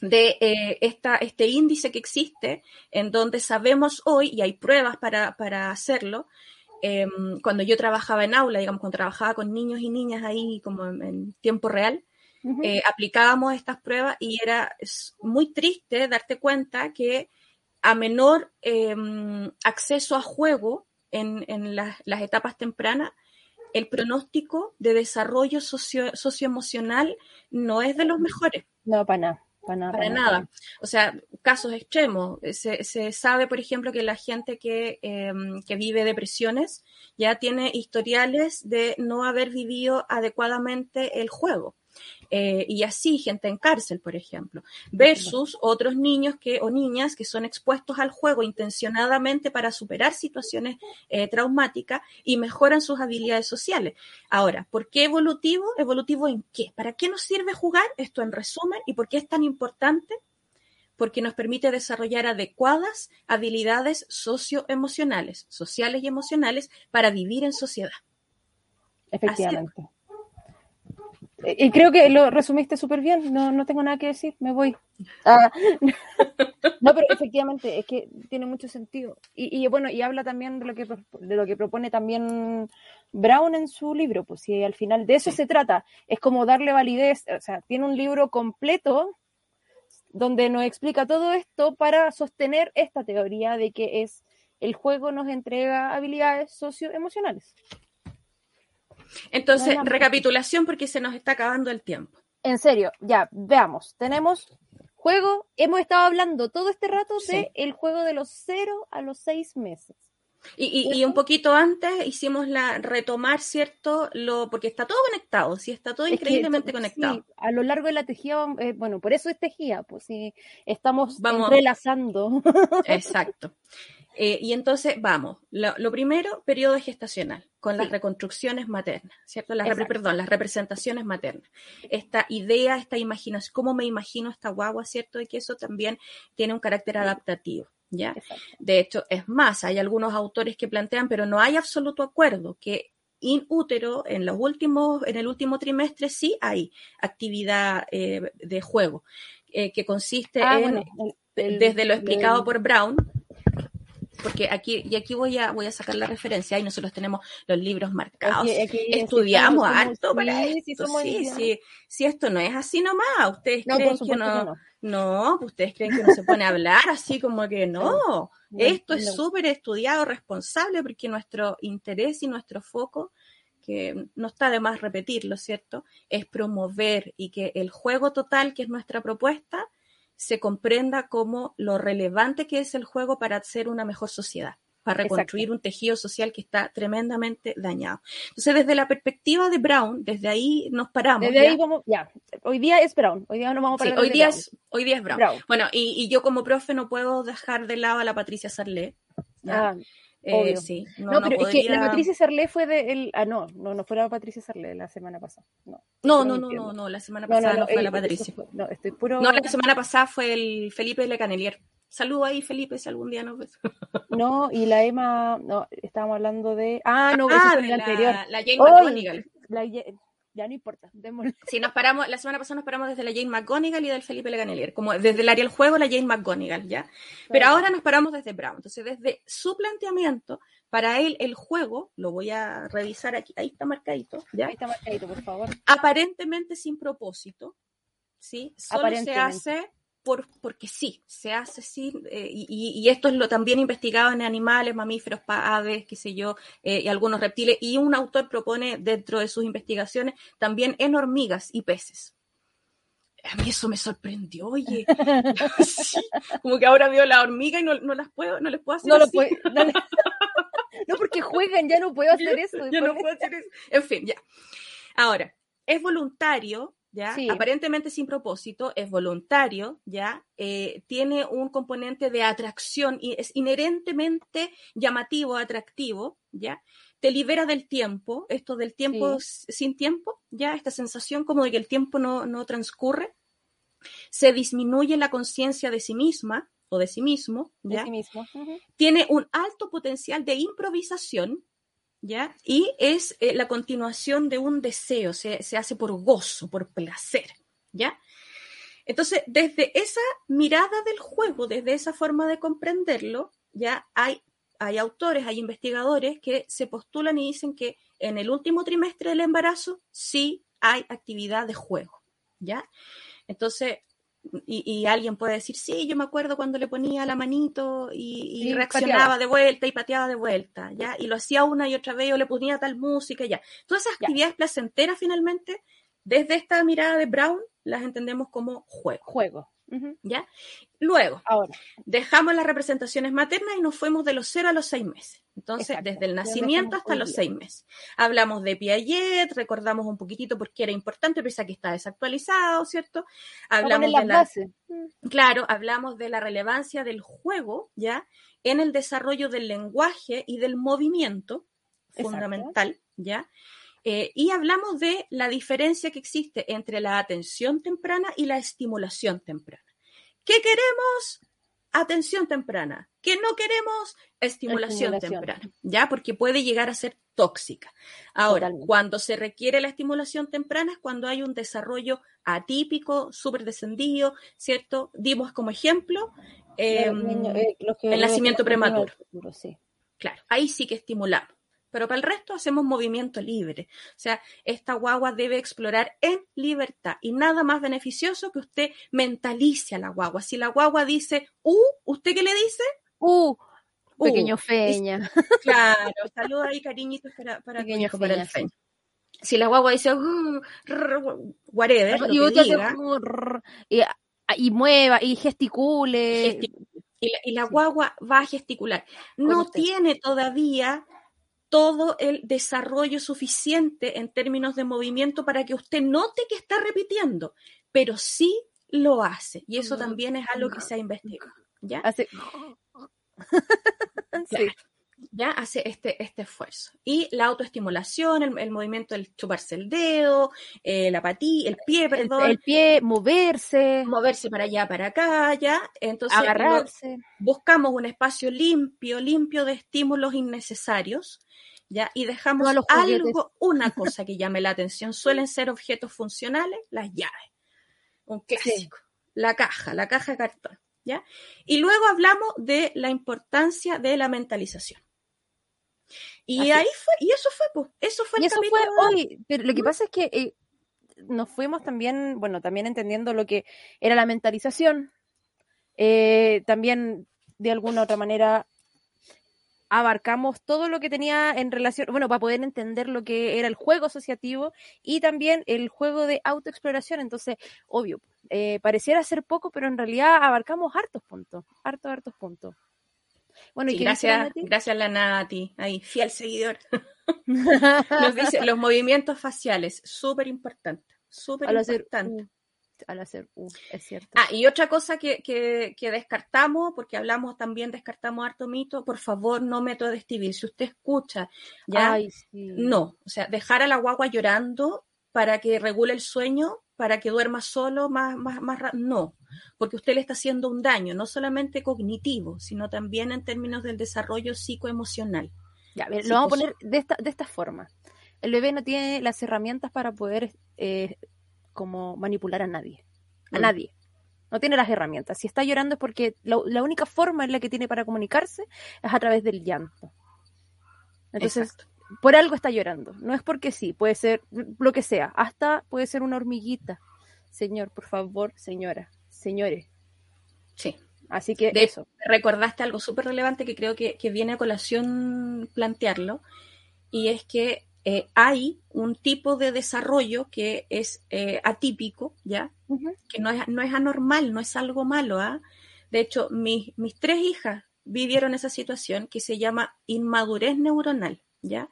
B: de eh, esta, este índice que existe, en donde sabemos hoy, y hay pruebas para, para hacerlo, em, cuando yo trabajaba en aula, digamos, cuando trabajaba con niños y niñas ahí como en, tiempo real, eh, aplicábamos estas pruebas y era muy triste darte cuenta que a menor em, acceso a juego en, las etapas tempranas, el pronóstico de desarrollo socio, socioemocional no es de los mejores.
A: No, para nada.
B: Para, nada. O sea, casos extremos. Se, se, sabe, por ejemplo, que la gente que, em, que vive depresiones ya tiene historiales de no haber vivido adecuadamente el juego. Eh, y así gente en cárcel, por ejemplo, versus otros niños que, o niñas que son expuestos al juego intencionadamente para superar situaciones eh, traumáticas y mejoran sus habilidades sociales. Ahora, ¿por qué evolutivo? ¿Evolutivo en qué? ¿Para qué nos sirve jugar? Esto en resumen, ¿y por qué es tan importante? porque nos permite desarrollar adecuadas habilidades socioemocionales, sociales y emocionales para vivir en sociedad.
A: Efectivamente. Y creo que lo resumiste súper bien, no, no tengo nada que decir, me voy. Ah, no, pero efectivamente, es que tiene mucho sentido. Y, y, bueno, y habla también de lo, que, de lo que propone también Brown en su libro, pues si al final de eso se trata, es como darle validez, o sea, tiene un libro completo donde nos explica todo esto para sostener esta teoría de que es el juego nos entrega habilidades socioemocionales.
B: Entonces, recapitulación porque se nos está acabando el tiempo.
A: En serio, ya, veamos. Tenemos juego, hemos estado hablando todo este rato de el juego de los cero a los seis meses.
B: Y, un poquito antes hicimos la retomar, ¿cierto? Lo, porque está todo conectado, sí, está todo increíblemente conectado.
A: a lo largo de la tejida, eh, bueno, por eso es tejida, pues sí, estamos entrelazando.
B: Exacto. Eh, y entonces, vamos, lo, primero, periodo gestacional, con las reconstrucciones maternas, ¿cierto? Las, perdón, las representaciones maternas. Esta idea, esta imaginación, cómo me imagino esta guagua, ¿cierto? Y que eso también tiene un carácter adaptativo. ¿Ya? De hecho, es más, hay algunos autores que plantean, pero no hay absoluto acuerdo, que in útero, en los últimos, en el último trimestre, sí hay actividad eh, de juego, eh, que consiste ah, en, desde lo explicado por Brown, porque aquí, y aquí voy a, voy a sacar la referencia, y nosotros tenemos los libros marcados, estudiamos alto para esto, sí, sí, sí, esto no es así nomás, ustedes creen que no, no, pues ustedes creen que no se pone a hablar así como que no, esto es súper estudiado, responsable, porque nuestro interés y nuestro foco que no está de más repetirlo, ¿cierto? Es promover y que el juego total, que es nuestra propuesta, se comprenda como lo relevante que es el juego para hacer una mejor sociedad, para reconstruir un tejido social que está tremendamente dañado. Entonces, desde la perspectiva de Brown, desde ahí nos paramos.
A: Desde ahí vamos, ya, hoy día es Brown, hoy día no vamos a
B: parar. hoy, día Es, hoy día es Brown. Bueno, y, yo como profe no puedo dejar de lado a la Patricia Sarlé. Ah,
A: eh, sí, no, pero es que la Patricia Sarlé fue de el, ah no, no, no fue la Patricia Sarlé la semana pasada. No,
B: no, no, no, no, la semana pasada no, fue la Patricia. no, estoy puro... No, la semana pasada fue el Felipe Le Canelier. Saludo ahí, Felipe, si algún día nos ves.
A: no, y la Emma, no, estábamos hablando de. Ah, no, ah,
B: de la, anterior. La Jane McGonigal.
A: La, ya no importa, démosle.
B: Sí, nos paramos, la semana pasada nos paramos desde la Jane McGonigal y del Felipe Leganelier, como desde el área del juego la Jane McGonigal, ¿ya? Pero ahora nos paramos desde Brown. Entonces, desde su planteamiento, para él el juego, lo voy a revisar aquí, ahí está marcadito, ¿ya?
A: Ahí está marcadito, por favor.
B: Aparentemente sin propósito, ¿sí? Solo se hace porque sí, se hace así, eh, y, esto es lo también investigado en animales, mamíferos, aves, qué sé yo, eh, y algunos reptiles, y un autor propone dentro de sus investigaciones también en hormigas y peces. a mí eso me sorprendió, oye. como que ahora veo la hormiga y no, las puedo, no les puedo hacer
A: no
B: así.
A: Lo no, porque juegan, ya no puedo hacer eso.
B: Ya no puedo hacer eso. En fin, ya. Ahora, es voluntario, ¿ya? Aparentemente sin propósito, es voluntario, ¿ya? Eh, tiene un componente de atracción y es inherentemente llamativo, atractivo, ¿ya? Te libera del tiempo, esto del tiempo sin tiempo, ¿ya? Esta sensación como de que el tiempo no, no transcurre. Se disminuye la conciencia de sí misma o de sí mismo, ¿ya?
A: De sí mismo.
B: Tiene un alto potencial de improvisación, ¿ya? Y es eh, la continuación de un deseo, se, hace por gozo, por placer, ¿ya? Entonces, desde esa mirada del juego, desde esa forma de comprenderlo, ya hay, hay autores, hay investigadores que se postulan y dicen que en el último trimestre del embarazo sí hay actividad de juego, ¿ya? Entonces, y, alguien puede decir, sí, yo me acuerdo cuando le ponía la manito y, reaccionaba de vuelta y pateaba de vuelta, ¿ya? Y lo hacía una y otra vez, o le ponía tal música, ya. Todas esas actividades placenteras, finalmente, desde esta mirada de Brown, las entendemos como juego.
A: Juego.
B: ¿Ya? Luego, Ahora. dejamos las representaciones maternas y nos fuimos de los 0 a los 6 meses. Entonces, desde el nacimiento hasta los 6 meses. Hablamos de Piaget, recordamos un poquitito por qué era importante, pese a que está desactualizado, ¿cierto? Hablamos de la. Claro, hablamos de la relevancia del juego, ¿ya? En el desarrollo del lenguaje y del movimiento, fundamental, ¿ya? Eh, y hablamos de la diferencia que existe entre la atención temprana y la estimulación temprana. ¿Qué queremos? Atención temprana. ¿Qué no queremos? Estimulación, temprana. ¿Ya? Porque puede llegar a ser tóxica. Ahora, cuando se requiere la estimulación temprana es cuando hay un desarrollo atípico, súper descendido, ¿cierto? Dimos como ejemplo em, eh, el nacimiento prematuro. Claro, ahí sí que estimulamos pero para el resto hacemos movimiento libre. O sea, esta guagua debe explorar en libertad y nada más beneficioso que usted mentalice a la guagua. Si la guagua dice, uh, ¿usted qué le dice?
A: Uh, uh pequeño feña.
B: Claro, saluda ahí cariñitos para, para, para el feña. Si la guagua dice, uh, whatever,
A: y, y, mueva y gesticule.
B: Y la, guagua va a gesticular. No tiene todavía todo el desarrollo suficiente en términos de movimiento para que usted note que está repitiendo, pero sí lo hace. Y eso también es algo que se ha investigado. ¿Ya?
A: Hace...
B: ¿Ya? Hace este, este esfuerzo. Y la autoestimulación, el, movimiento del chuparse el dedo, eh, la patilla, el pie, perdón.
A: El, pie, moverse.
B: Moverse para allá, para acá, ¿ya? Entonces,
A: agarrarse.
B: buscamos un espacio limpio, limpio de estímulos innecesarios ¿ya? Y dejamos algo, una cosa que llame la atención. Suelen ser objetos funcionales, las llaves. Un clásico. La caja, la caja de cartón, ¿ya? Y luego hablamos de la importancia de la mentalización. Y ahí fue, y eso fue, pues, eso fue
A: el eso fue hoy. Pero lo que pasa es que eh, nos fuimos también, bueno, también entendiendo lo que era la mentalización. Eh, también de alguna otra manera abarcamos todo lo que tenía en relación, bueno, para poder entender lo que era el juego asociativo y también el juego de autoexploración. Entonces, obvio, eh, pareciera ser poco, pero en realidad abarcamos hartos puntos, hartos, hartos puntos.
B: Bueno, y gracias, gracias la Nati, ahí, fiel seguidor. Nos dice, los movimientos faciales, súper importante, súper importante
A: al hacer U, es cierto.
B: Ah, y otra cosa que, que, descartamos, porque hablamos también, descartamos harto mito, por favor, no método de Si usted escucha, ya, no, o sea, dejar a la guagua llorando para que regule el sueño, para que duerma solo más, más, más no, porque usted le está haciendo un daño, no solamente cognitivo, sino también en términos del desarrollo psicoemocional.
A: Ya, lo vamos a poner de esta, de esta forma. El bebé no tiene las herramientas para poder eh, como manipular a nadie. A mm. nadie. No tiene las herramientas. Si está llorando es porque la, única forma en la que tiene para comunicarse es a través del llanto. Entonces, por algo está llorando. No es porque sí, puede ser lo que sea. Hasta puede ser una hormiguita. Señor, por favor, señora, señores.
B: Sí.
A: Así que
B: de eso. Recordaste algo súper relevante que creo que, que, viene a colación plantearlo. Y es que eh, hay un tipo de desarrollo que es eh, atípico, ¿ya? Que no es, no es anormal, no es algo malo, ¿ah? De hecho, mis, mis tres hijas vivieron esa situación que se llama inmadurez neuronal, ¿ya?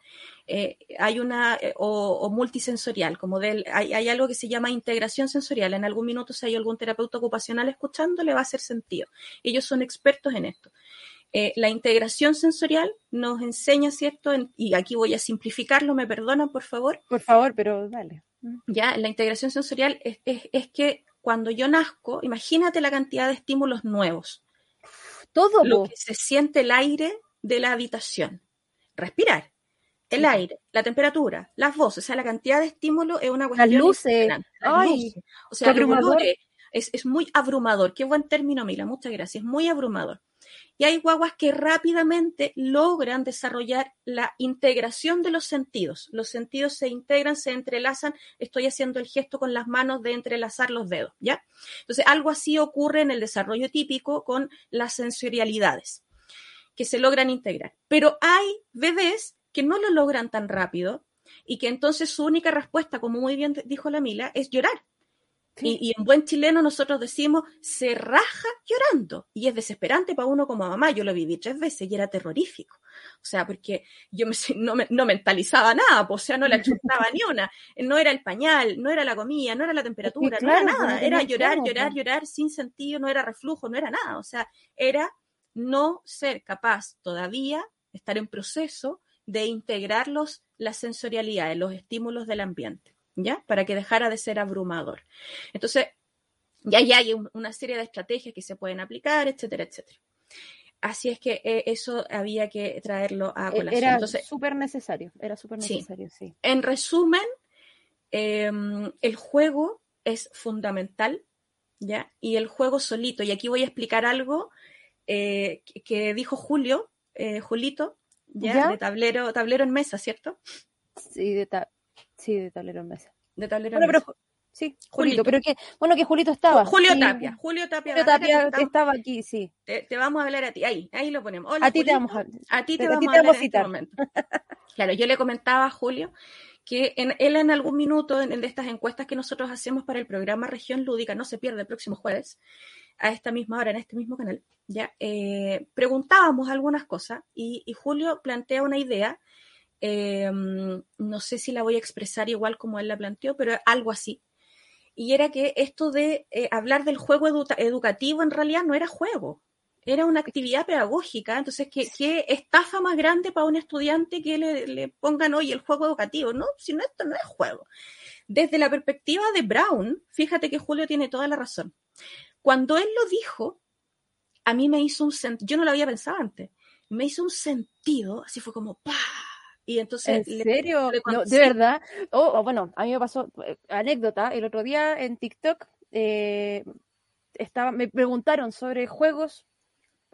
B: Eh, hay una, o, multisensorial, como del, hay, hay, algo que se llama integración sensorial. En algún minuto, si hay algún terapeuta ocupacional escuchando, le va a hacer sentido. Ellos son expertos en esto. Eh, la integración sensorial nos enseña, ¿cierto? y aquí voy a simplificarlo, ¿me perdonan, por favor?
A: Por favor, pero dale.
B: Ya, la integración sensorial es, es, que cuando yo nazco, imagínate la cantidad de estímulos nuevos.
A: Todo.
B: Lo que se siente el aire de la habitación. Respirar. El aire, la temperatura, las voces, o sea, la cantidad de estímulos es una cuestión.
A: Las luces.
B: Ay, O sea, es, es, muy abrumador. Qué buen término, Mila. Muchas gracias. Es muy abrumador. Y hay guaguas que rápidamente logran desarrollar la integración de los sentidos. Los sentidos se integran, se entrelazan. Estoy haciendo el gesto con las manos de entrelazar los dedos, ¿ya? Entonces, algo así ocurre en el desarrollo típico con las sensorialidades que se logran integrar. Pero hay bebés que no lo logran tan rápido y que entonces su única respuesta, como muy bien dijo la Mila, es llorar. Y, en buen chileno nosotros decimos, se raja llorando. Y es desesperante para uno como mamá. Yo lo viví tres veces y era terrorífico. O sea, porque yo no, no, mentalizaba nada, o sea, no le achutaba ni una. No era el pañal, no era la comida, no era la temperatura, no era nada. Era llorar, llorar, llorar sin sentido, no era reflujo, no era nada. O sea, era no ser capaz todavía, estar en proceso de integrar los, las sensorialidades, los estímulos del ambiente. ¿ya? Para que dejara de ser abrumador. Entonces, ya, hay una serie de estrategias que se pueden aplicar, etcétera, etcétera. Así es que eh, eso había que traerlo a
A: e, colación. Era súper necesario, era súper necesario, sí.
B: En resumen, em, el juego es fundamental, ¿ya? Y el juego solito, y aquí voy a explicar algo eh, que, dijo Julio, eh, Julito, ¿ya? De tablero, tablero en mesa, ¿cierto?
A: Sí, de, Sí, de tablero en mesa.
B: De tablero en mesa.
A: sí, Julito, pero que, bueno, que Julito estaba.
B: Julio Tapia, Julio Tapia.
A: Julio Tapia estaba aquí, sí.
B: Te, vamos a hablar a ti, ahí, ahí lo ponemos.
A: a ti te vamos a,
B: a ti te vamos a, hablar este momento. claro, yo le comentaba a Julio que en, él en algún minuto en, de estas encuestas que nosotros hacemos para el programa Región Lúdica, no se pierde el próximo jueves, a esta misma hora, en este mismo canal, ya eh, preguntábamos algunas cosas y, Julio plantea una idea Em, no sé si la voy a expresar igual como él la planteó, pero algo así. Y era que esto de eh, hablar del juego educativo en realidad no era juego, era una actividad pedagógica. Entonces, ¿qué, estafa más grande para un estudiante que le, pongan hoy el juego educativo? No, si no, esto no es juego. Desde la perspectiva de Brown, fíjate que Julio tiene toda la razón. Cuando él lo dijo, a mí me hizo un sentido, yo no lo había pensado antes, me hizo un sentido, así fue como ¡pah! Y entonces,
A: ¿En serio? de verdad. Oh, oh, bueno, a mí me pasó eh, anécdota. El otro día en TikTok eh, estaba, me preguntaron sobre juegos.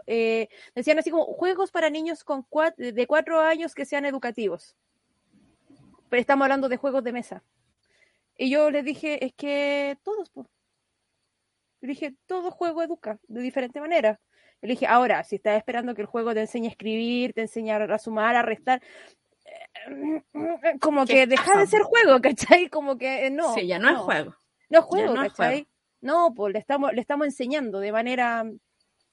A: Eh, decían así como juegos para niños con de cuatro años que sean educativos. Pero estamos hablando de juegos de mesa. Y yo les dije, es que todos. Le dije, todo juego educa de diferente manera. Le dije, ahora, si estás esperando que el juego te enseñe a escribir, te enseñe a sumar, a restar, como que deja de ser juego, ¿cachai? Como que eh, no.
B: Sí, ya no, es juego.
A: No es juego, ¿cachai? No, pues le estamos, le estamos enseñando de manera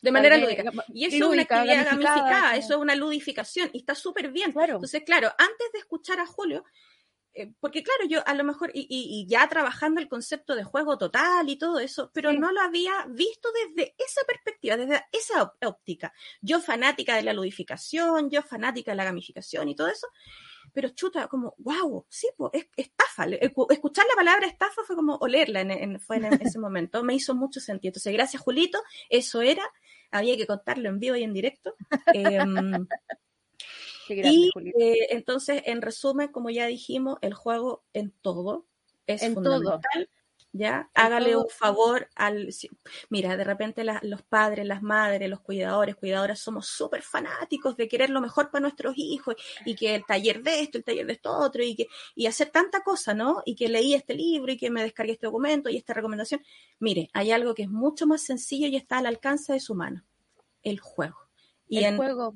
B: de manera lúdica. Y eso es una actividad gamificada, eso es una ludificación y está súper bien. Entonces, claro, antes de escuchar a Julio, eh, porque claro, yo a lo mejor, y, ya trabajando el concepto de juego total y todo eso, pero no lo había visto desde esa perspectiva, desde esa óptica. Yo fanática de la ludificación, yo fanática de la gamificación y todo eso, pero chuta, como, wow, sí, pues, estafa. Escuchar la palabra estafa fue como olerla en, fue en ese momento, me hizo mucho sentido. Entonces, gracias Julito, eso era, había que contarlo en vivo y en directo. Em, y eh, entonces, en resumen, como ya dijimos, el juego en todo es fundamental. ¿Ya? Hágale un favor al... Mira, de repente los padres, las madres, los cuidadores, cuidadoras, somos súper fanáticos de querer lo mejor para nuestros hijos y que el taller de esto, el taller de esto otro y, que, y hacer tanta cosa, ¿no? Y que leí este libro y que me descargué este documento y esta recomendación. Mire, hay algo que es mucho más sencillo y está al alcance de su mano, el juego. Y
A: el juego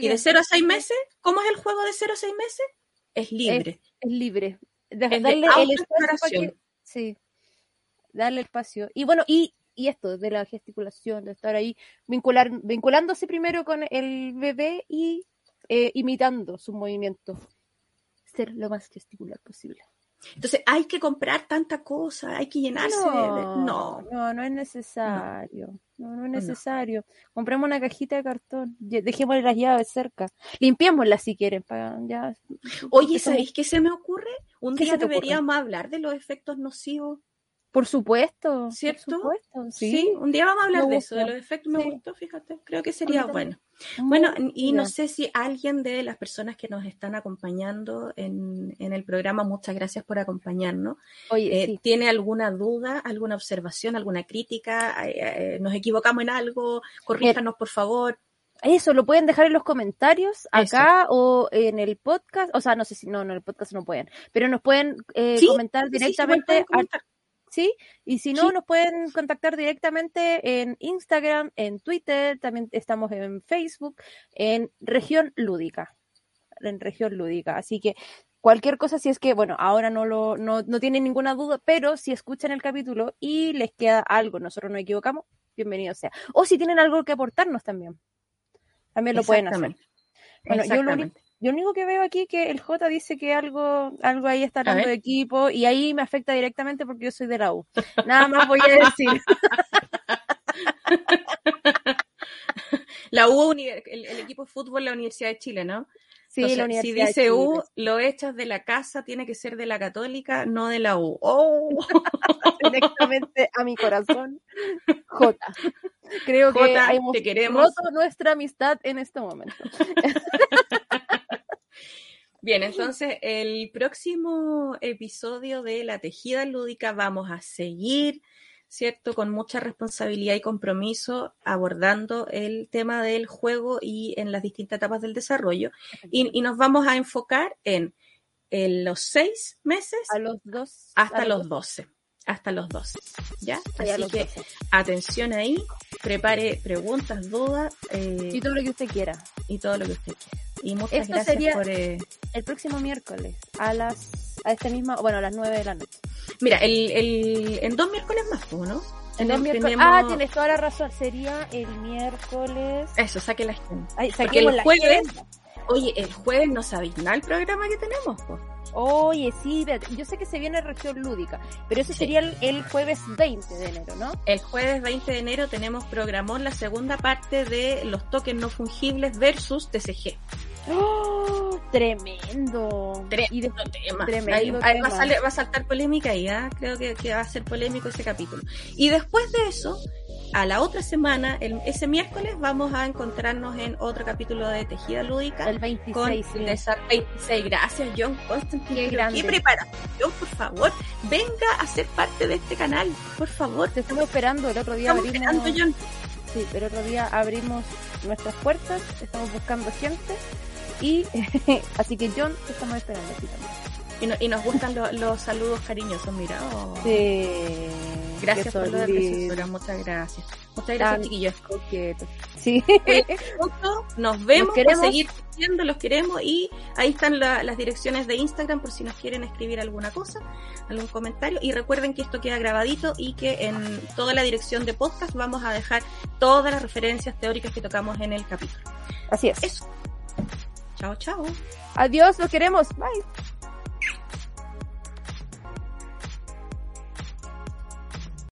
B: ¿Y de 0 a 6 meses? ¿Cómo es el juego de 0 a 6 meses? Es libre.
A: Es, libre. darle el espacio sí, darle espacio. Y bueno, y, y esto, de la gesticulación, de estar ahí vincular, vinculándose primero con el bebé y eh, imitando sus movimientos. Ser lo más gesticular posible.
B: Entonces, hay que comprar tanta cosa, hay que llenarse
A: no, No, no, es necesario. No, no es necesario. Compremos una cajita de cartón, dejémosle las llaves cerca. Limpiémoslas si quieren. Para, ya.
B: Oye, ¿sabéis qué se me ocurre? Un día deberíamos hablar de los efectos nocivos
A: por supuesto.
B: ¿Cierto? ¿Sí? un día vamos a hablar de eso, de los efectos. Me gustó, fíjate. Creo que sería bueno. bueno, y no sé si alguien de las personas que nos están acompañando en, el programa, muchas gracias por acompañarnos, eh, tiene alguna duda, alguna observación, alguna crítica, eh, eh, nos equivocamos en algo, corríjanos por favor.
A: Eso, lo pueden dejar en los comentarios acá o en el podcast. O sea, no sé si no, en el podcast no pueden, pero nos pueden comentar directamente. ¿sí? Y si no, nos pueden contactar directamente en Instagram, en Twitter, también estamos en Facebook, en Región Lúdica, en Región Lúdica. Así que cualquier cosa, si es que, bueno, ahora no lo, no, no tienen ninguna duda, pero si escuchan el capítulo y les queda algo, nosotros no equivocamos, bienvenido sea. O si tienen algo que aportarnos también, también lo pueden hacer. Bueno, yo lo, yo lo único que veo aquí que el J dice que algo, algo ahí está hablando de equipo y ahí me afecta directamente porque yo soy de la U. Nada más voy a decir.
B: la U, el, el, equipo de fútbol de la Universidad de Chile, ¿no? Sí, la Universidad Si dice U, lo echas de la casa, tiene que ser de la católica, no de la U. ¡Oh!
A: Directamente a mi corazón. J. Creo que hemos te queremos. roto nuestra amistad en este momento.
B: Bien, entonces el próximo episodio de La Tejida Lúdica vamos a seguir, ¿cierto? Con mucha responsabilidad y compromiso abordando el tema del juego y en las distintas etapas del desarrollo. Y, nos vamos a enfocar en, los seis meses
A: a los dos,
B: hasta los doce hasta los 12. ¿Ya? Así que atención ahí, prepare preguntas, dudas.
A: Eh, y todo lo que usted quiera.
B: Y todo lo que usted quiera. Y muchas gracias por. Eh,
A: el próximo miércoles a las. a este mismo. bueno, a las 9 de la noche.
B: Mira, el, el, en dos miércoles más, ¿no?
A: En dos miércoles. Ah, tienes toda la razón. Sería el miércoles.
B: Eso, saque la. Porque el jueves. Oye, el jueves no sabéis nada el programa que tenemos, pues.
A: Oye, sí, yo sé que se viene región lúdica, pero ese sería el, jueves 20 de enero, ¿no?
B: El jueves 20 de enero tenemos programón la segunda parte de los tokens no fungibles versus TCG.
A: ¡Oh! Tremendo.
B: Tremendo tema. Tremendo Va, a saltar polémica y ¿ah? creo que, que va a ser polémico ese capítulo. Y después de eso, a la otra semana, el, ese miércoles, vamos a encontrarnos en otro capítulo de Tejida Lúdica.
A: El 26. Con
B: 26. Gracias, John Constantine. Qué, qué preparación, por favor. Venga a ser parte de este canal, por favor.
A: Te estamos esperando. El otro día
B: estamos abrimos. Esperando, John.
A: Sí, el otro día abrimos nuestras puertas, estamos buscando gente. Y así que, John, te estamos esperando aquí
B: también. Y, nos gustan los saludos cariñosos, mira.
A: Oh. Sí.
B: Gracias por lo de preciosidad, muchas gracias. Muchas gracias, chiquillos.
A: Sí.
B: Nos vemos, queremos. seguir viendo, los queremos y ahí están las direcciones de Instagram por si nos quieren escribir alguna cosa, algún comentario. Y recuerden que esto queda grabadito y que en toda la dirección de podcast vamos a dejar todas las referencias teóricas que tocamos en el capítulo.
A: Así es.
B: Eso. Chao, chao.
A: Adiós, los queremos. Bye.